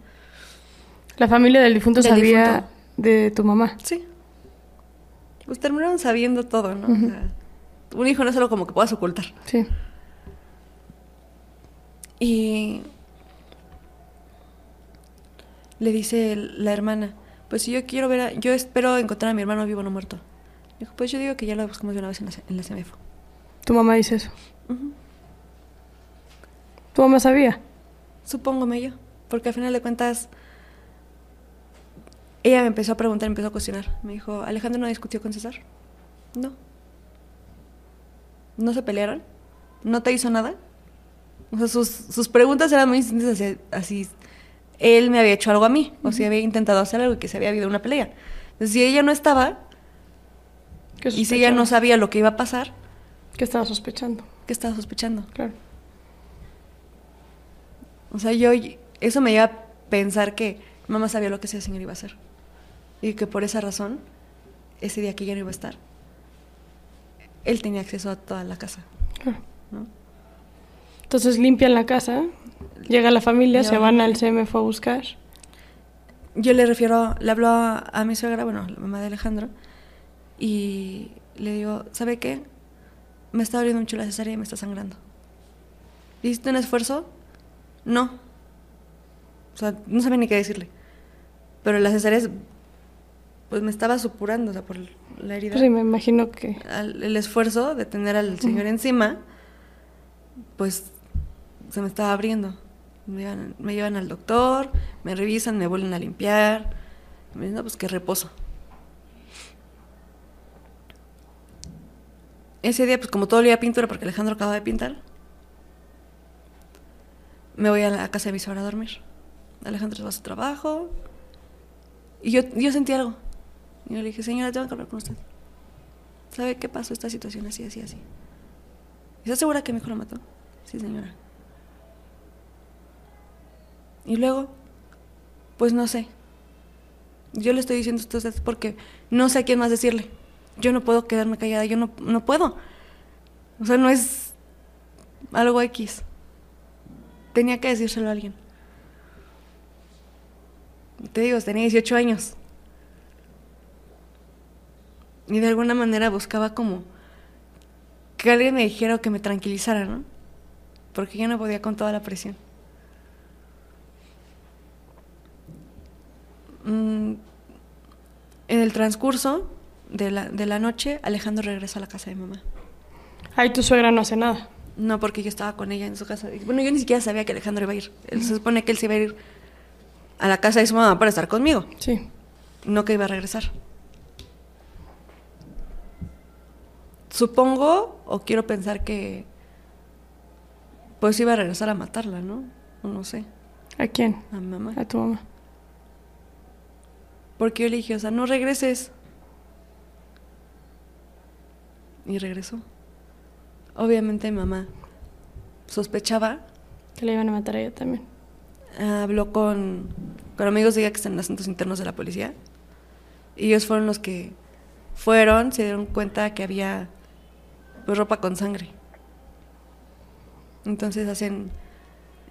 La familia del difunto Del sabía difunto. de tu mamá. sí. Pues terminaron sabiendo todo, ¿no? O sea, un hijo no es algo como que puedas ocultar. Sí. Y le dice la hermana, pues si yo quiero ver, a- yo espero encontrar a mi hermano vivo o no muerto. Dijo, pues yo digo que ya lo buscamos de una vez en la, en la CEMEFO. Tu mamá dice eso. Tu mamá sabía. Supóngome yo, porque al final de cuentas ella me empezó a preguntar, empezó a cuestionar. Me dijo, Alejandro no discutió con César. No. ¿No se pelearon? ¿No te hizo nada? O sea, sus, sus preguntas eran muy distintas hacia- así. Él me había hecho algo a mí, o si había intentado hacer algo y que se había habido una pelea. Entonces, si ella no estaba ¿Qué y si ella no sabía lo que iba a pasar, ¿Qué estaba sospechando? ¿qué estaba sospechando? Claro. O sea, yo eso me lleva a pensar que mamá sabía lo que ese señor iba a hacer. Y que por esa razón, ese día que ella no iba a estar, él tenía acceso a toda la casa. claro. ¿no? Entonces limpian la casa, llega la familia, se van al. CMF a buscar. Yo le refiero, le hablo a, a mi suegra, bueno, la mamá de Alejandro, y le digo, ¿sabe qué? Me está abriendo mucho la cesárea y me está sangrando. ¿Hiciste un esfuerzo? No. O sea, no sabía ni qué decirle. Pero la cesárea, es- pues me estaba supurando, o sea, por la herida. Sí, me imagino que... al- el esfuerzo de tener al señor encima, pues se me estaba abriendo. Me llevan, al doctor, me revisan, me vuelven a limpiar. Me dicen, no, pues que reposo. Ese día, pues como todo el día pintura, porque Alejandro acaba de pintar, me voy a la casa de mi a dormir. Alejandro se va a su trabajo. Y yo, yo sentí algo. Y yo le dije, señora, tengo que hablar con usted. ¿Sabe qué pasó esta situación así, así, así? ¿Estás segura que mi hijo lo mató? Sí, señora. Y luego, pues no sé. Yo le estoy diciendo esto a usted porque no sé a quién más decirle. Yo no puedo quedarme callada, yo no, no puedo. O sea, no es algo X. Tenía que decírselo a alguien. Te digo, tenía 18 años. Y de alguna manera buscaba como que alguien me dijera o que me tranquilizara, ¿no? Porque yo no podía con toda la presión. Mm, en el transcurso de la, de la noche, Alejandro regresó a la casa de mamá. Ahí tu suegra no hace nada. No, porque yo estaba con ella en su casa. Bueno, yo ni siquiera sabía que Alejandro iba a ir. Él se supone que él se iba a ir a la casa de su mamá para estar conmigo, Sí. no que iba a regresar. Supongo, o quiero pensar que pues iba a regresar a matarla, ¿no? No sé, ¿A quién? a mi mamá. A tu mamá. Porque yo le dije, o sea, no regreses. Y regresó. Obviamente mi mamá sospechaba, Que le iban a matar a ella también. habló con, con amigos de ella que están en asuntos internos de la policía. Y ellos fueron los que fueron, se dieron cuenta que había pues, ropa con sangre. Entonces hacen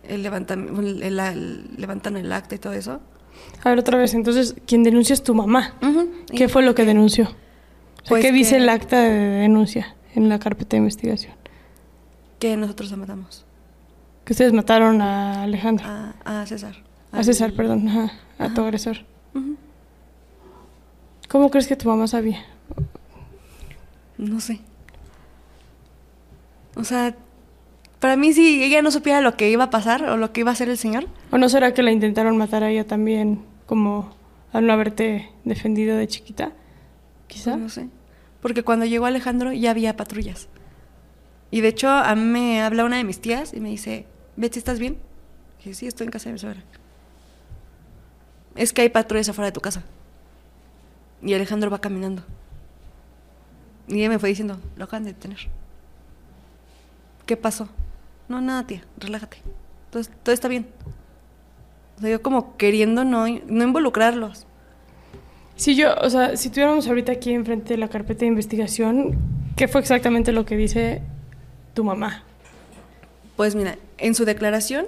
el levantamiento, el, el- el- levantan el acta y todo eso. A ver, otra vez. Entonces, quien denuncia es tu mamá. ¿Qué fue lo que denunció? O sea, Pues ¿Qué dice el acta de denuncia en la carpeta de investigación? Que nosotros la matamos. Que ustedes mataron a Alejandro. A, a César. a César, perdón. Ajá, a tu agresor. ¿Cómo crees que tu mamá sabía? No sé. O sea, para mí si ella no supiera lo que iba a pasar o lo que iba a hacer el señor, ¿O no será que la intentaron matar a ella también, como al no haberte defendido de chiquita? Quizá. pues no sé. Porque cuando llegó Alejandro ya había patrullas. Y de hecho, a mí me habla una de mis tías y me dice, Betsy, ¿estás bien? dije, sí, estoy en casa de mi suegra. Es que hay patrullas afuera de tu casa. Y Alejandro va caminando. Y ella me fue diciendo, lo acaban de detener. ¿Qué pasó? No, nada, tía, relájate. Todo, todo está bien. O sea, yo como queriendo no, no involucrarlos. Si yo, o sea, si tuviéramos ahorita aquí enfrente de la carpeta de investigación, ¿qué fue exactamente lo que dice tu mamá? Pues mira, en su declaración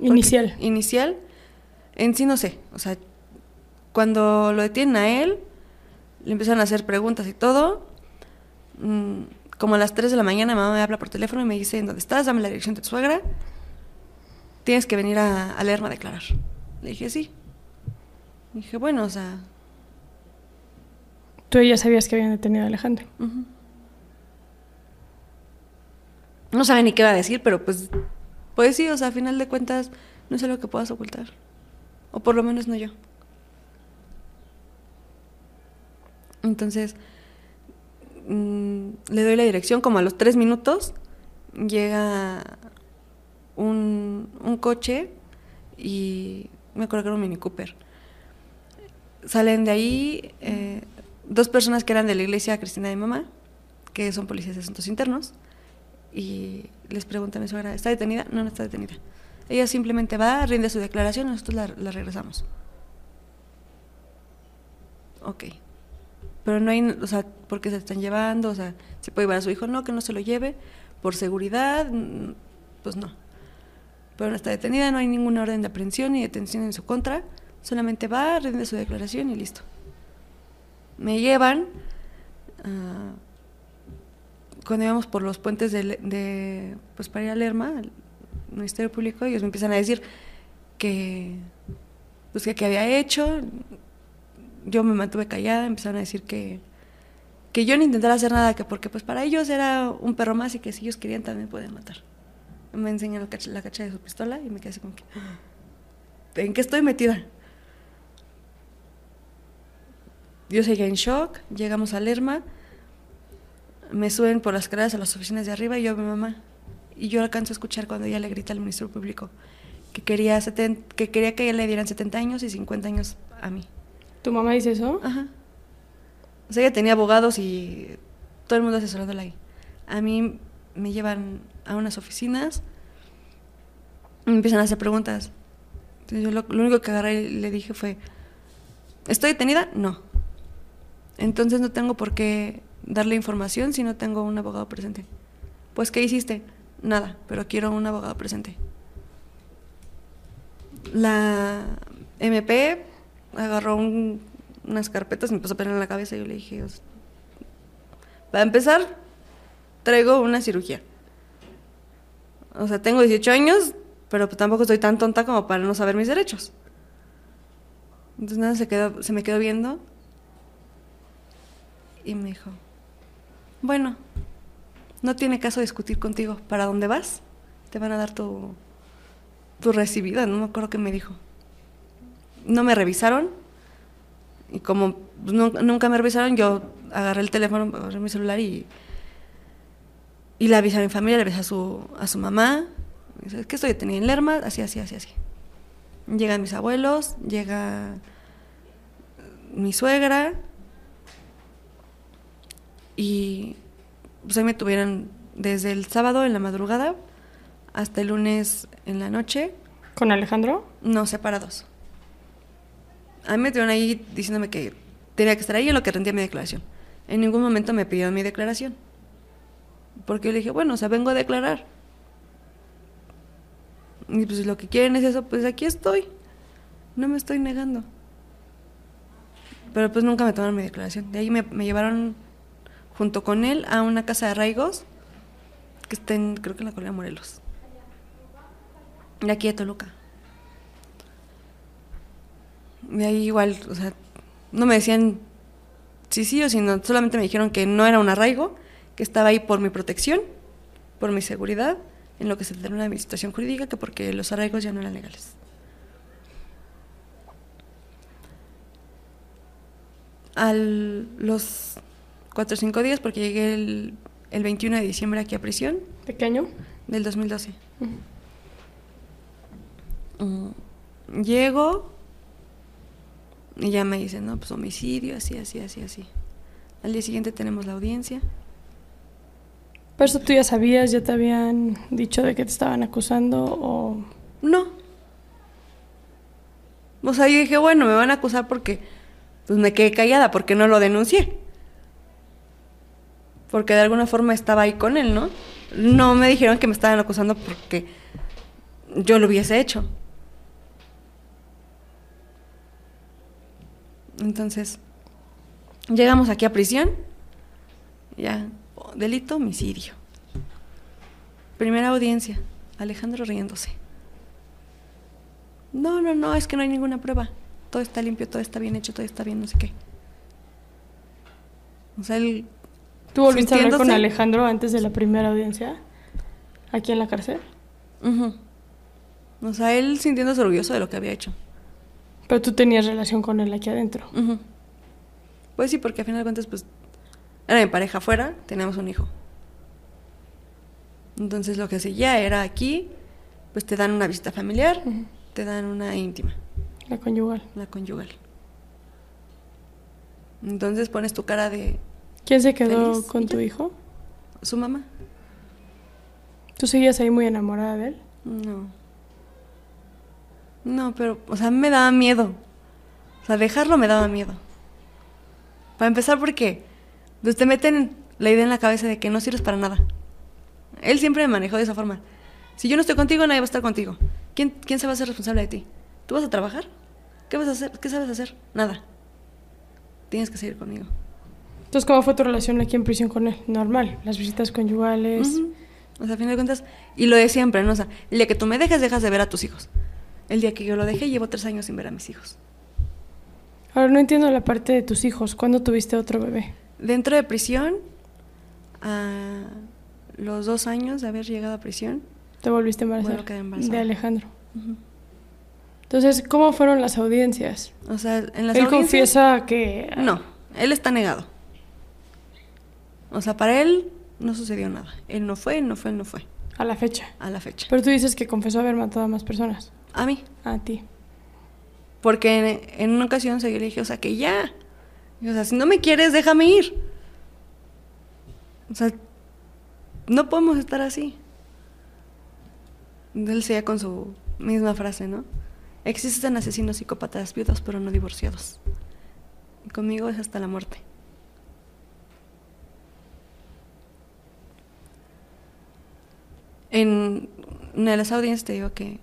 Inicial. Inicial, en sí no sé. O sea, cuando lo detienen a él, le empiezan a hacer preguntas y todo. mm, como a las 3 de la mañana, mamá me habla por teléfono y me dice: ¿En dónde estás? Dame la dirección de tu suegra. Tienes que venir a, a Lerma a declarar. Le dije: Sí. dije: Bueno, o sea. Tú ya sabías que habían detenido a Alejandro. No sabe ni qué va a decir, pero pues. Pues sí, o sea, a final de cuentas, no es algo que puedas ocultar. O por lo menos no yo. Entonces, mm, le doy la dirección, como a los tres minutos, llega un, un coche y me acuerdo que era un Mini Cooper. Salen de ahí eh, dos personas que eran de la iglesia cristiana de mamá, que son policías de asuntos internos, y les pregunta a mi suegra, ¿está detenida? No, no está detenida. Ella simplemente va, rinde su declaración y nosotros la, la regresamos. Ok. Pero no hay, o sea, ¿por qué se están llevando? O sea, ¿se puede llevar a su hijo? No, que no se lo lleve. Por seguridad, mm, pues no. Pero no está detenida, no hay ninguna orden de aprehensión ni detención en su contra. Solamente va, rinde su declaración y listo. Me llevan. ah, cuando íbamos por los puentes de, de pues para ir a Lerma, al Ministerio Público, ellos me empiezan a decir que pues que qué había hecho. Yo me mantuve callada, empezaron a decir que que yo no intentara hacer nada, que porque pues para ellos era un perro más y que si ellos querían también podían matar. Me enseñan la cacha, la cacha de su pistola y me quedé así como que ¿en qué estoy metida? Yo seguía en shock, llegamos a Lerma, me suben por las escaleras a las oficinas de arriba y yo a mi mamá. Y yo alcanzo a escuchar cuando ella le grita al Ministerio Público que quería, que quería que ella le dieran 70 años y 50 años a mí. ¿Tu mamá dice eso? Ajá. O sea, ella tenía abogados y todo el mundo asesorándola ahí. A mí me llevan a unas oficinas me empiezan a hacer preguntas. Entonces yo lo, lo único que agarré y le dije fue, ¿estoy detenida? No. Entonces no tengo por qué darle información si no tengo un abogado presente. Pues, ¿qué hiciste? Nada, pero quiero un abogado presente. La MP agarró un- unas carpetas, me puso a pelar en la cabeza y yo le dije, "O sea, para empezar, traigo una cirugía. O sea, tengo 18 años, pero pues tampoco estoy tan tonta como para no saber mis derechos. Entonces nada, se, quedó, se me quedó viendo y me dijo, bueno, no tiene caso discutir contigo. ¿Para dónde vas? Te van a dar tu, tu recibida, no me acuerdo qué me dijo. No me revisaron y como pues, nu- nunca me revisaron, yo agarré el teléfono, agarré mi celular y, y le avisé a mi familia, le avisé a su, a su mamá. Es que estoy detenida en Lerma, así, así, así, así. Llegan mis abuelos, llega mi suegra y pues ahí me tuvieron desde el sábado en la madrugada hasta el lunes en la noche, ¿Con Alejandro? no separados. A mí me tuvieron ahí diciéndome que tenía que estar ahí en lo que rendía mi declaración. En ningún momento me pidieron mi declaración. Porque yo le dije, bueno, o sea, vengo a declarar. Y pues lo que quieren es eso, pues aquí estoy. No me estoy negando. Pero pues nunca me tomaron mi declaración. De ahí me, me llevaron junto con él a una casa de arraigos que está en, creo que en la colonia Morelos. De aquí de Toluca. De ahí igual, o sea, no me decían sí, sí o sí, no, solamente me dijeron que no era un arraigo, que estaba ahí por mi protección, por mi seguridad, en lo que se determina mi situación jurídica, que porque los arraigos ya no eran legales. A los cuatro o cinco días, porque llegué el, el 21 de diciembre aquí a prisión ¿De qué año? del 2012. Mm, Llego y ya me dicen, no, pues homicidio, así, así, así, así. Al día siguiente tenemos la audiencia. ¿Pero eso tú ya sabías, ya te habían dicho de que te estaban acusando o...? No. O sea, yo dije, bueno, me van a acusar porque pues me quedé callada, porque no lo denuncié. Porque de alguna forma estaba ahí con él, ¿no? No me dijeron que me estaban acusando porque yo lo hubiese hecho. Entonces, llegamos aquí a prisión. Ya, delito, homicidio. Primera audiencia, Alejandro riéndose. No, no, no, es que no hay ninguna prueba. Todo está limpio, todo está bien hecho, todo está bien, no sé qué. O sea, él... ¿Tú volviste a hablar con Alejandro antes de la primera audiencia? ¿Aquí en la cárcel? Ujú. O sea, él sintiéndose orgulloso de lo que había hecho. Pero tú tenías relación con él aquí adentro. Pues sí, porque al final de cuentas, pues, era mi pareja afuera, teníamos un hijo. Entonces lo que hacía era aquí, pues te dan una visita familiar, te dan una íntima, La conyugal. una conyugal. Entonces pones tu cara de ¿Quién se quedó Feliz, con ¿y tu hijo? su mamá. ¿Tú seguías ahí muy enamorada de él? No. No, pero, o sea, me daba miedo. O sea, dejarlo me daba miedo. Para empezar, porque pues, te meten la idea en la cabeza de que no sirves para nada. Él siempre me manejó de esa forma. Si yo no estoy contigo, nadie va a estar contigo. ¿Quién, quién se va a hacer responsable de ti? ¿Tú vas a trabajar? ¿Qué vas a hacer? ¿Qué sabes hacer? Nada. Tienes que seguir conmigo. Entonces, ¿cómo fue tu relación aquí en prisión con él? Normal, las visitas conyugales. O sea, a fin de cuentas, y lo de siempre, ¿no? O sea, el día que tú me dejes, dejas de ver a tus hijos. El día que yo lo dejé, llevo tres años sin ver a mis hijos. Ahora, no entiendo la parte de tus hijos. ¿Cuándo tuviste otro bebé? Dentro de prisión, a los dos años de haber llegado a prisión, ¿Te volviste embarazada? Embarazada. De Alejandro. Entonces, ¿cómo fueron las audiencias? o sea, en las él audiencias- confiesa que... No, él está negado. O sea, para él no sucedió nada. Él no fue, él no fue, él no fue, A la fecha. a la fecha. Pero tú dices que confesó haber matado a más personas. A mí. A ti. Porque en, en una ocasión yo le dije, o sea, que ya. O sea, si no me quieres, déjame ir. O sea, no podemos estar así. Él seguía con su misma frase, ¿no? Existen asesinos psicópatas viudos, pero no divorciados. Y conmigo es hasta la muerte. En una de las audiencias te digo que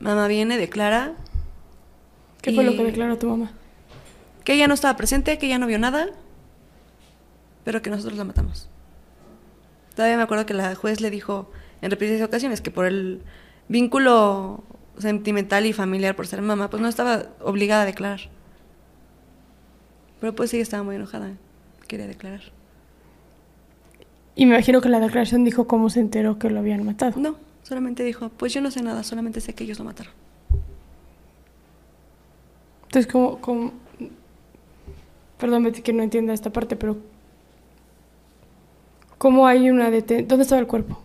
mamá viene, declara ¿Qué fue lo que declaró tu mamá? que ella no estaba presente, que ella no vio nada, pero que nosotros la matamos. Todavía me acuerdo que la juez le dijo en repetidas ocasiones que por el vínculo sentimental y familiar por ser mamá, pues no estaba obligada a declarar. Pero pues ella estaba muy enojada, quería declarar. Y me imagino que la declaración dijo cómo se enteró que lo habían matado. No, solamente dijo, pues yo no sé nada, solamente sé que ellos lo mataron. Entonces, ¿cómo, cómo- Perdón, Betty, que no entienda esta parte, pero... ¿Cómo hay una detención? ¿Dónde estaba el cuerpo?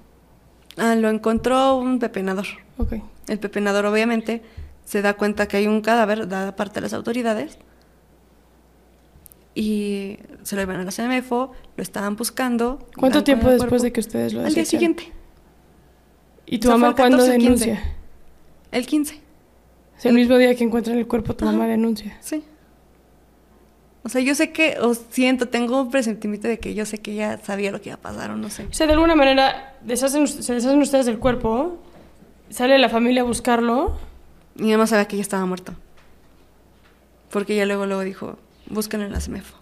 Ah, lo encontró un pepenador. Ok. El pepenador obviamente se da cuenta que hay un cadáver, da parte a las autoridades, y se lo iban a la CMFO, lo estaban buscando. ¿Cuánto tiempo después de que ustedes lo Al día siguiente, ¿Y tu O sea, mamá cuándo 14, 15. denuncia? el 15, Es el mismo día que encuentran el cuerpo, tu Ajá. mamá denuncia. sí. O sea, yo sé que, o siento, tengo un presentimiento de que yo sé que ella sabía lo que iba a pasar o no sé. O sea, de alguna manera deshacen, se deshacen ustedes del cuerpo, sale la familia a buscarlo, Mi mamá sabía que ella estaba muerto. Porque ella luego, luego dijo, búsquenlo en la CMFO.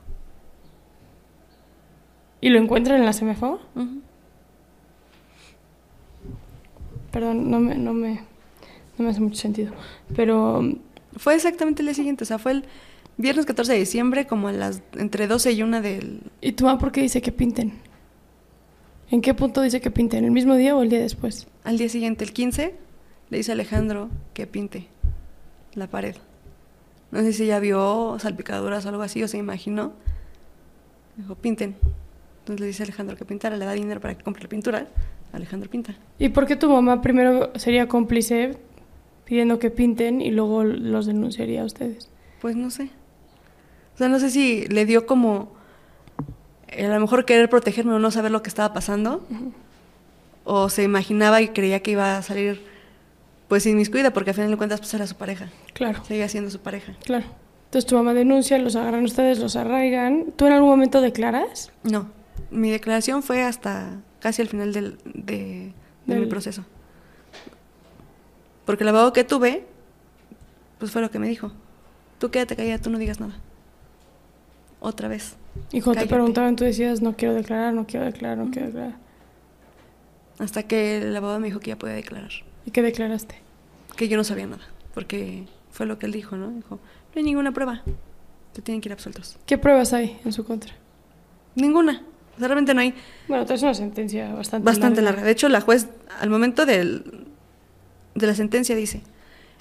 y lo encuentran en la CMFO. Ujú. Perdón, no me, no me, no me hace mucho sentido. Pero Fue exactamente el día siguiente, o sea, fue el viernes 14 de diciembre, como a las entre 12 y 1 del... ¿Y tu mamá por qué dice que pinten? ¿En qué punto dice que pinten? ¿El mismo día o el día después? Al día siguiente, el 15, le dice a Alejandro que pinte la pared. No sé si ella vio salpicaduras o algo así, o se imaginó. Dijo, pinten. Entonces le dice a Alejandro que pintara, le da dinero para que compre la pintura. Alejandro pinta. ¿Y por qué tu mamá primero sería cómplice pidiendo que pinten y luego los denunciaría a ustedes? Pues no sé. O sea, no sé si le dio como eh, a lo mejor querer protegerme o no saber lo que estaba pasando. O se imaginaba y creía que iba a salir pues inmiscuida, porque al final de cuentas pues era su pareja. Claro, Seguía siendo su pareja. claro. Entonces tu mamá denuncia, los agarran ustedes, los arraigan. ¿Tú en algún momento declaras? No, mi declaración fue hasta casi al final del, de, de mi proceso. Porque el abogado que tuve, pues fue lo que me dijo. Tú quédate callada, tú no digas nada. Otra vez. Y cuando te preguntaban, tú decías, no quiero declarar, no quiero declarar, no quiero declarar. Hasta que el abogado me dijo que ya podía declarar. ¿Y qué declaraste? Que yo no sabía nada. Porque fue lo que él dijo, ¿no? Dijo, no hay ninguna prueba. Se tienen que ir absueltos. ¿Qué pruebas hay en su contra? Ninguna. Realmente no hay. Bueno, es una sentencia bastante, Bastante larga. De hecho, la juez, al momento del, de la sentencia, dice: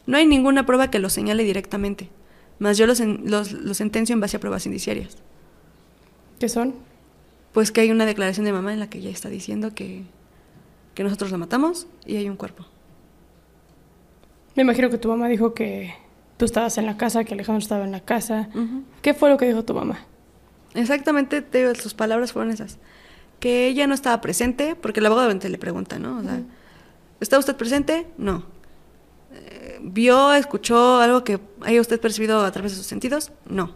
No hay ninguna prueba que lo señale directamente. Más yo los, en- los, los sentencio en base a pruebas indiciarias. ¿Qué son? Pues que hay una declaración de mamá en la que ella está diciendo que, que nosotros la matamos y hay un cuerpo. Me imagino que tu mamá dijo que tú estabas en la casa, que Alejandro estaba en la casa. ¿Qué fue lo que dijo tu mamá? Exactamente, te digo, sus palabras fueron esas. Que ella no estaba presente, porque el abogado le pregunta, ¿no? O sea, ¿está usted presente? No. Eh, ¿Vio, escuchó algo que haya usted percibido a través de sus sentidos? No.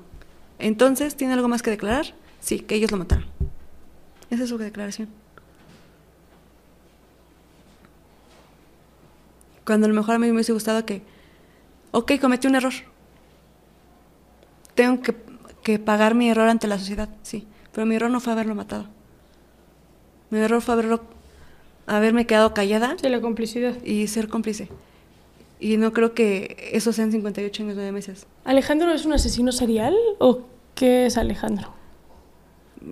Entonces, ¿tiene algo más que declarar? Sí, que ellos lo mataron. Esa es su declaración. Cuando a lo mejor a mí me hubiese gustado que, ok, cometí un error. Tengo que, que pagar mi error ante la sociedad, sí. Pero mi error no fue haberlo matado. Mi error fue haberlo, haberme quedado callada Sí, la complicidad. y ser cómplice. Y no creo que eso sean 58 años, 9 meses. ¿Alejandro es un asesino serial o qué es Alejandro?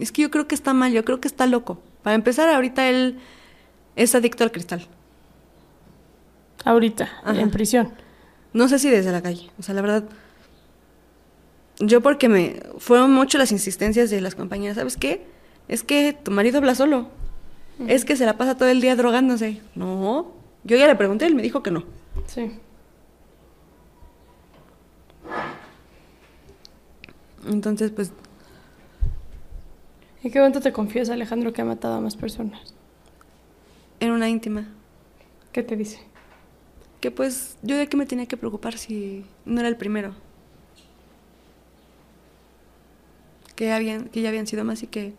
Es que yo creo que está mal, yo creo que está loco. Para empezar, ahorita él es adicto al cristal. Ahorita, Ajá. en prisión. No sé si desde la calle. O sea, la verdad. Yo porque me. Fueron mucho las insistencias de las compañeras. ¿Sabes qué? Es que tu marido habla solo. Es que se la pasa todo el día drogándose. No. Yo ya le pregunté, él me dijo que no. Sí. Entonces, pues, ¿En qué momento te confiesa Alejandro que ha matado a más personas? en una íntima. ¿Qué te dice? Que pues, yo de qué me tenía que preocupar si no era el primero. Que, habían, que ya habían sido más y que,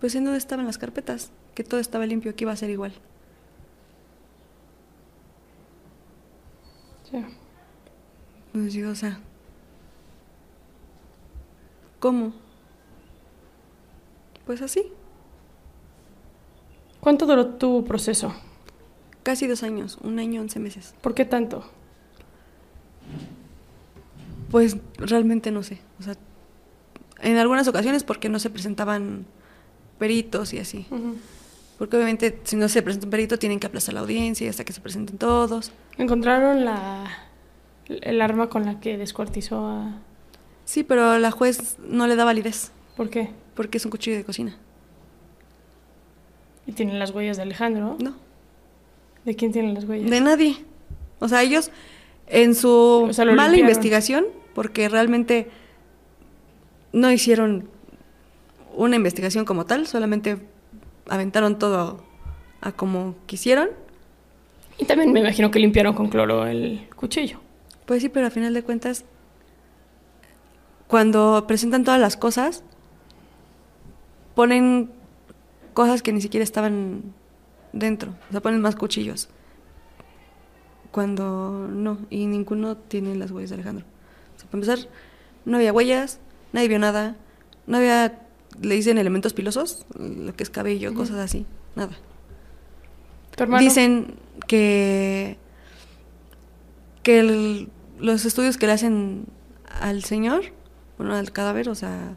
pues, en dónde estaban las carpetas. Que todo estaba limpio, que iba a ser igual. Sí. Pues digo, o sea, ¿cómo? Pues así, ¿Cuánto duró tu proceso? casi dos años, un año, once meses. ¿Por qué tanto? Pues realmente no sé, o sea, en algunas ocasiones porque no se presentaban peritos y así. Porque obviamente si no se presenta un perito tienen que aplazar la audiencia y hasta que se presenten todos. ¿Encontraron la, el arma con la que descuartizó a...? Sí, pero la juez no le da validez ¿Por qué? porque es un cuchillo de cocina. Y tienen las huellas de Alejandro. No, ¿De quién tienen las huellas? de nadie. O sea, ellos en su O sea, lo mala limpiaron. investigación, porque realmente no hicieron una investigación como tal, solamente aventaron todo a como quisieron. Y también me imagino que limpiaron con cloro el cuchillo. Pues sí, pero a final de cuentas, cuando presentan todas las cosas, ponen cosas que ni siquiera estaban dentro. O sea, ponen más cuchillos. Cuando no, y ninguno tiene las huellas de Alejandro. O sea, para empezar, no había huellas, nadie vio nada, no había, le dicen elementos pilosos, lo que es cabello, cosas así, nada. ¿Tu hermano? Dicen que, que el- los estudios que le hacen al señor, bueno, al cadáver, o sea,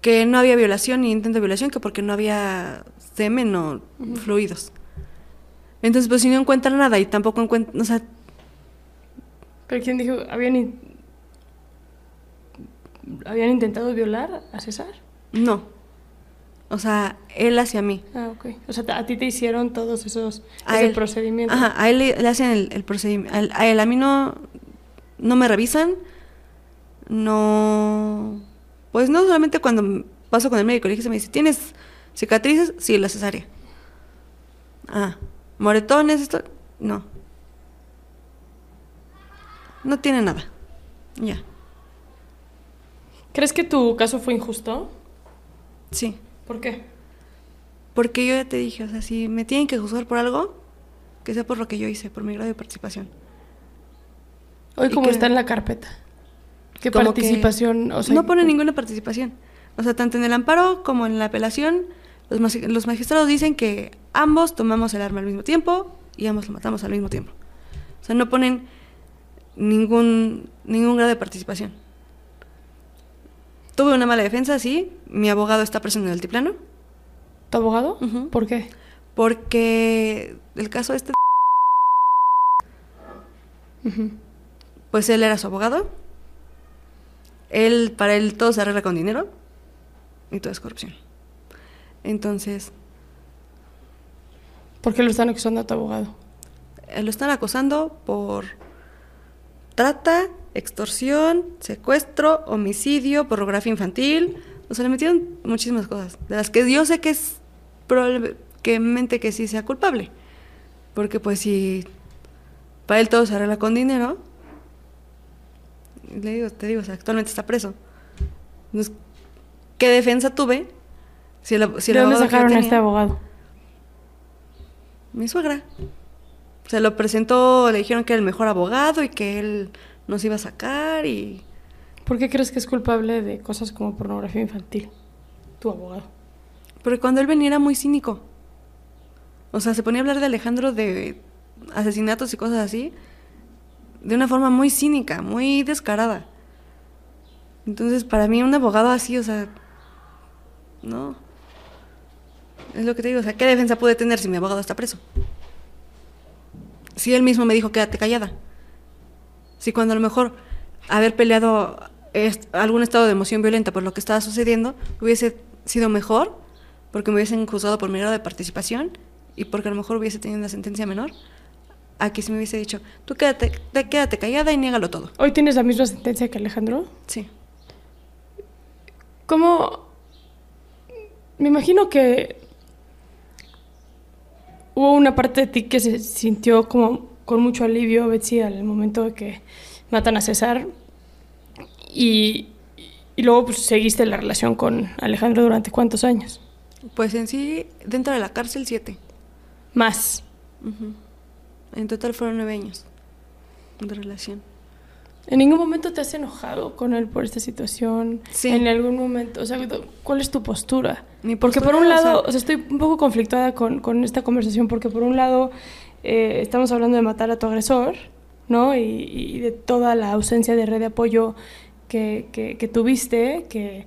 que no había violación ni intento de violación, que porque no había semen o fluidos. Entonces, pues si no encuentran nada y tampoco encuentran, o sea, ¿Pero quién dijo? ¿Habían, ¿Habían intentado violar a César? no. O sea, él hacia mí. Ah, ok. O sea, a ti te hicieron todos esos A ese él. procedimiento. Ajá, a él le, le hacen el, el procedimiento. A, a él, a mí no, no me revisan. No. Pues no solamente cuando paso con el médico, le dije, me dice, ¿tienes cicatrices? Sí, la cesárea. Ah, moretones, esto. No. No tiene nada. Ya. ¿Crees que tu caso fue injusto? Sí. ¿Por qué? Porque yo ya te dije, o sea, si me tienen que juzgar por algo, que sea por lo que yo hice, por mi grado de participación. Hoy como que- está en la carpeta. ¿Qué Como que participación? O sea, no pone ninguna participación. O sea, tanto en el amparo como en la apelación, los, los magistrados dicen que ambos tomamos el arma al mismo tiempo y ambos lo matamos al mismo tiempo. O sea, no ponen ningún, ningún grado de participación. Tuve una mala defensa, sí. Mi abogado está preso en el altiplano. ¿Tu abogado? ¿Por qué? Porque el caso este, pues él era su abogado. Él, para él todo se arregla con dinero y todo es corrupción. Entonces, ¿Por qué lo están acusando a tu abogado? eh, lo están acusando por trata, extorsión, secuestro, homicidio, pornografía infantil. O sea, le metieron muchísimas cosas, de las que yo sé que es probablemente que sí sea culpable. Porque pues si para él todo se arregla con dinero, le digo, te digo, o sea, actualmente está preso. Entonces, ¿qué defensa tuve? Si el, si el ¿De dónde abogado que yo sacaron a este abogado? mi suegra. Se lo presentó, le dijeron que era el mejor abogado y que él nos iba a sacar y... ¿Por qué crees que es culpable de cosas como pornografía infantil? Tu abogado. Porque cuando él venía era muy cínico. O sea, se ponía a hablar de Alejandro de asesinatos y cosas así de una forma muy cínica, muy descarada. Entonces, para mí un abogado así, o sea, no. Es lo que te digo, o sea, ¿qué defensa puede tener si mi abogado está preso? Si él mismo me dijo, quédate callada. Si cuando a lo mejor haber peleado est- algún estado de emoción violenta por lo que estaba sucediendo hubiese sido mejor, porque me hubiesen juzgado por mi grado de participación y porque a lo mejor hubiese tenido una sentencia menor, a que si me hubiese dicho, tú quédate, te- quédate callada y niégalo todo. ¿Hoy tienes la misma sentencia que Alejandro? Sí. ¿Cómo? Me imagino que hubo una parte de ti que se sintió como con mucho alivio, Betsy, al momento de que matan a César. Y, y luego pues, seguiste la relación con Alejandro durante cuántos años? Pues en sí, dentro de la cárcel, siete. Más. En total fueron nueve años de relación. ¿En ningún momento te has enojado con él por esta situación? Sí. En algún momento, o sea, ¿cuál es tu postura? Mi porque por postura, un lado, o sea, estoy un poco conflictuada con, con esta conversación, porque por un lado eh, estamos hablando de matar a tu agresor, ¿no? Y, y de toda la ausencia de red de apoyo que, que- que tuviste, que,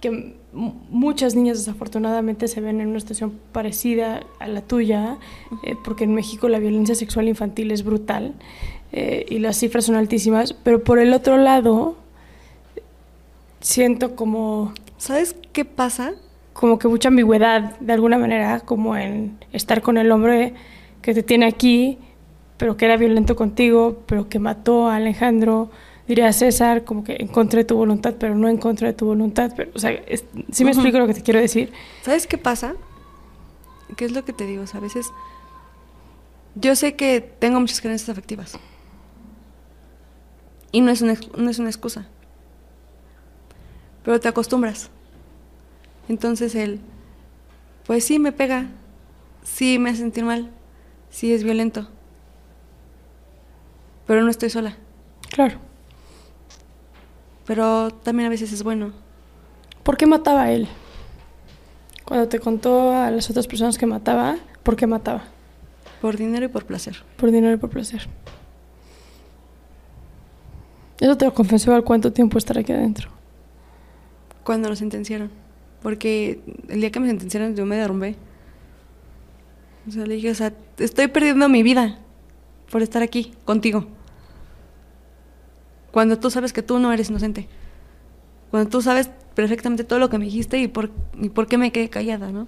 que muchas niñas desafortunadamente se ven en una situación parecida a la tuya, eh, porque en México la violencia sexual infantil es brutal eh, y las cifras son altísimas, pero por el otro lado siento como ¿Sabes qué pasa? como que mucha ambigüedad de alguna manera, como en estar con el hombre que te tiene aquí, pero que era violento contigo, pero que mató a Alejandro, diría César, como que en contra de tu voluntad, pero no en contra de tu voluntad. Pero, o sea, es- sí me explico lo que te quiero decir. ¿Sabes qué pasa? ¿Qué es lo que te digo? O sea, a veces yo sé que tengo muchas creencias afectivas. Y no es una, no es una excusa. Pero te acostumbras. Entonces él, pues sí me pega, sí me hace sentir mal, sí es violento. Pero no estoy sola. Claro. Pero también a veces es bueno. ¿Por qué mataba a él? Cuando te contó a las otras personas que mataba, ¿por qué mataba? Por dinero y por placer. Por dinero y por placer. Eso te lo confesó al cuánto tiempo estar aquí adentro. Cuando lo sentenciaron. Porque el día que me sentenciaron yo me derrumbé. O sea, le dije, o sea, estoy perdiendo mi vida por estar aquí contigo. Cuando tú sabes que tú no eres inocente. Cuando tú sabes perfectamente todo lo que me dijiste y por, y por qué me quedé callada, ¿no?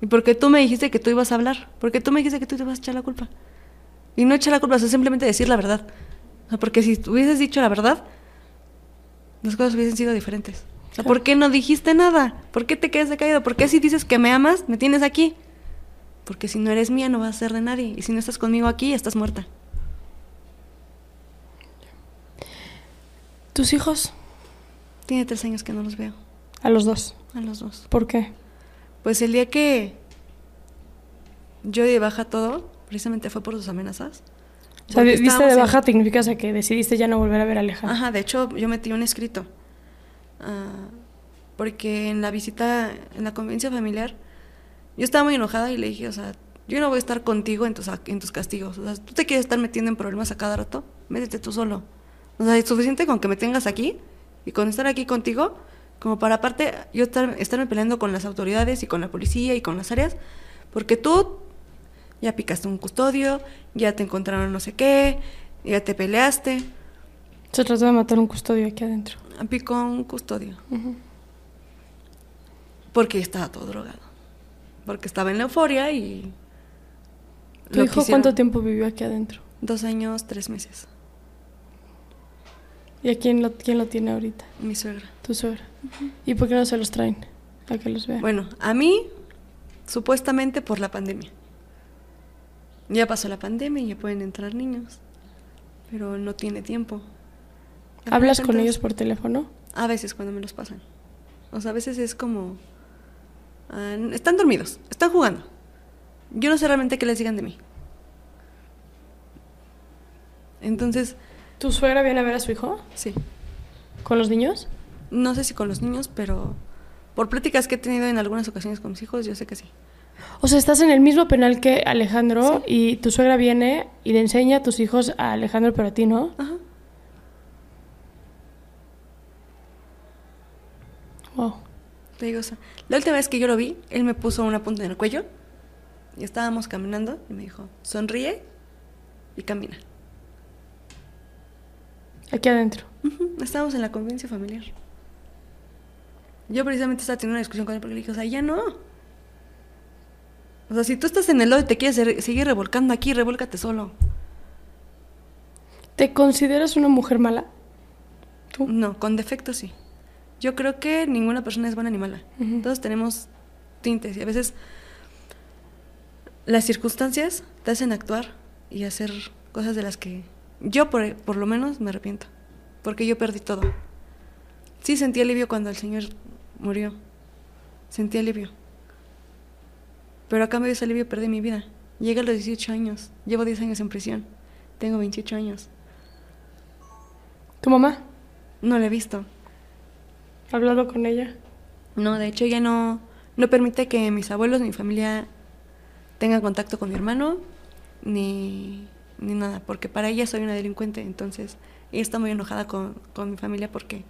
Y porque tú me dijiste que tú ibas a hablar, porque tú me dijiste que tú te ibas a echar la culpa. Y no echar la culpa, o sea, simplemente decir la verdad. O sea, porque si hubieses dicho la verdad, las cosas hubiesen sido diferentes. O sea, ¿por qué no dijiste nada? ¿Por qué te quedas caído? ¿Por qué si dices que me amas, me tienes aquí? Porque si no eres mía, no vas a ser de nadie. Y si no estás conmigo aquí, estás muerta. ¿Tus hijos? Tiene tres años que no los veo. A los dos. A los dos. ¿Por qué? Pues el día que yo di baja todo, precisamente fue por sus amenazas. O sea, diste de estábamos en- baja significa o sea, que decidiste ya no volver a ver a Alejandro. Ajá, de hecho yo metí un escrito. Ah, porque en la visita, en la convivencia familiar, yo estaba muy enojada y le dije, o sea, yo no voy a estar contigo en tus, en tus castigos. O sea, tú te quieres estar metiendo en problemas a cada rato, métete tú solo. O sea, es suficiente con que me tengas aquí y con estar aquí contigo, como para aparte yo estar, estarme peleando con las autoridades y con la policía y con las áreas, porque tú ya picaste un custodio, ya te encontraron no sé qué, ya te peleaste. Se trató de matar un custodio aquí adentro. Picó un custodio. Porque estaba todo drogado. Porque estaba en la euforia y... ¿Tu lo hijo quisieron. cuánto tiempo vivió aquí adentro? Dos años, tres meses. ¿Y a quién lo, quién lo tiene ahorita? Mi suegra. Tu suegra. ¿Y por qué no se los traen? A que los vea. Bueno, a mí, supuestamente por la pandemia. Ya pasó la pandemia y ya pueden entrar niños. Pero no tiene tiempo. ¿Hablas con ellos por teléfono? A veces cuando me los pasan. O sea, a veces es como... ah, están dormidos, están jugando. Yo no sé realmente qué les digan de mí. Entonces, ¿Tu suegra viene a ver a su hijo? sí. ¿Con los niños? No sé si con los niños, pero por pláticas que he tenido en algunas ocasiones con mis hijos, yo sé que sí. O sea, estás en el mismo penal que Alejandro y tu suegra viene y le enseña a tus hijos a Alejandro, pero a ti no. Ajá. Wow. La última vez que yo lo vi, él me puso una punta en el cuello y estábamos caminando y me dijo, sonríe y camina. Aquí adentro. Ujú, Estábamos en la convivencia familiar. Yo precisamente estaba teniendo una discusión con él porque le dije, o sea, ya no. O sea, si tú estás en el lodo y te quieres seguir revolcando aquí, revólcate solo. ¿Te consideras una mujer mala? ¿Tú? No, con defectos sí. Yo creo que ninguna persona es buena ni mala. Todos tenemos tintes y a veces las circunstancias te hacen actuar y hacer cosas de las que yo por, por lo menos me arrepiento. Porque yo perdí todo. Sí sentí alivio cuando el Señor murió. Sentí alivio. Pero a cambio de ese alivio perdí mi vida. Llegué a los 18 años. Llevo 10 años en prisión. Tengo 28 años. ¿Tu mamá? No la he visto. ¿Has hablado con ella? No, de hecho ella no, no permite que mis abuelos, mi familia tengan contacto con mi hermano, ni, ni nada, porque para ella soy una delincuente, entonces ella está muy enojada con, con mi familia porque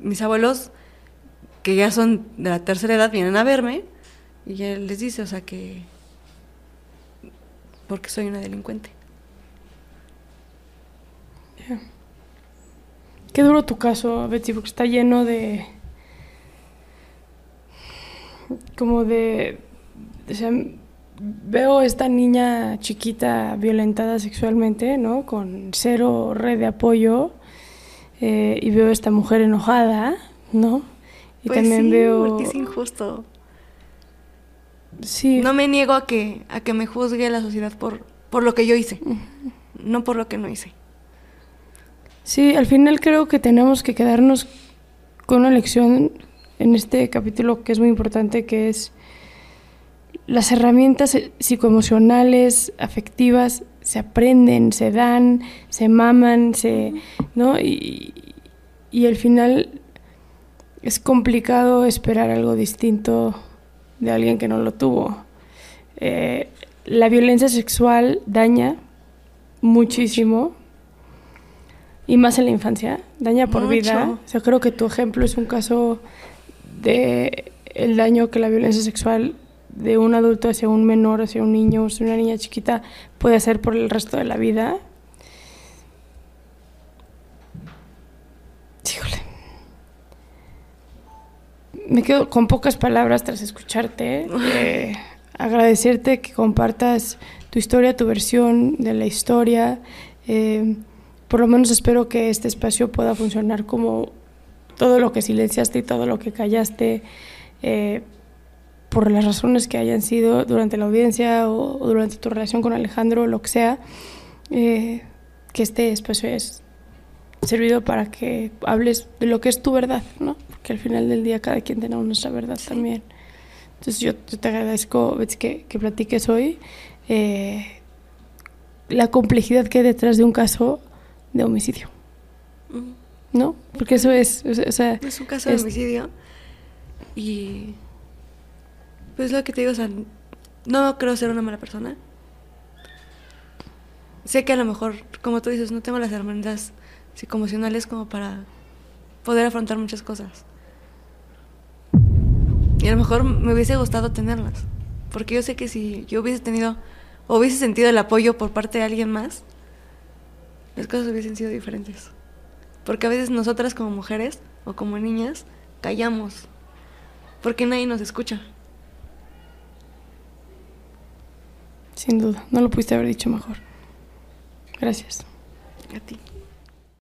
mis abuelos, que ya son de la tercera edad, vienen a verme y ella les dice, o sea, que porque soy una delincuente. Qué duro tu caso, Betsy, porque está lleno de. como de. O sea, veo esta niña chiquita violentada sexualmente, ¿no? Con cero red de apoyo. eh, y veo esta mujer enojada, ¿no? Y Pues también sí, veo. porque es injusto. Sí. No me niego a que, a que me juzgue la sociedad por, por lo que yo hice, no por lo que no hice. Sí, al final creo que tenemos que quedarnos con una lección en este capítulo que es muy importante, que es las herramientas psicoemocionales, afectivas, se aprenden, se dan, se maman, se, ¿no? Y, y al final es complicado esperar algo distinto de alguien que no lo tuvo. Eh, la violencia sexual daña muchísimo y más en la infancia, daña por Mucho. vida. O sea, creo que tu ejemplo es un caso de el daño que la violencia sexual de un adulto hacia un menor, hacia un niño, hacia una niña chiquita puede hacer por el resto de la vida. Híjole. me quedo con pocas palabras tras escucharte. Eh, agradecerte que compartas tu historia, tu versión de la historia. Eh, por lo menos espero que este espacio pueda funcionar como todo lo que silenciaste y todo lo que callaste, eh, por las razones que hayan sido durante la audiencia o, o durante tu relación con Alejandro, lo que sea, eh, que este espacio es servido para que hables de lo que es tu verdad, ¿no? Porque al final del día cada quien tiene nuestra verdad también. Entonces yo, yo te agradezco, Betsy, que, que platiques hoy eh, la complejidad que hay detrás de un caso de homicidio, ¿no? Porque eso es, o sea- Es un caso de homicidio. Y. Pues lo que te digo, o sea, no creo ser una mala persona. Sé que a lo mejor, como tú dices, no tengo las herramientas psicoemocionales como para poder afrontar muchas cosas. Y a lo mejor me hubiese gustado tenerlas. Porque yo sé que si yo hubiese tenido o hubiese sentido el apoyo por parte de alguien más, las cosas hubiesen sido diferentes. Porque a veces nosotras como mujeres o como niñas callamos. Porque nadie nos escucha. sin duda, no lo pudiste haber dicho mejor. Gracias. A ti.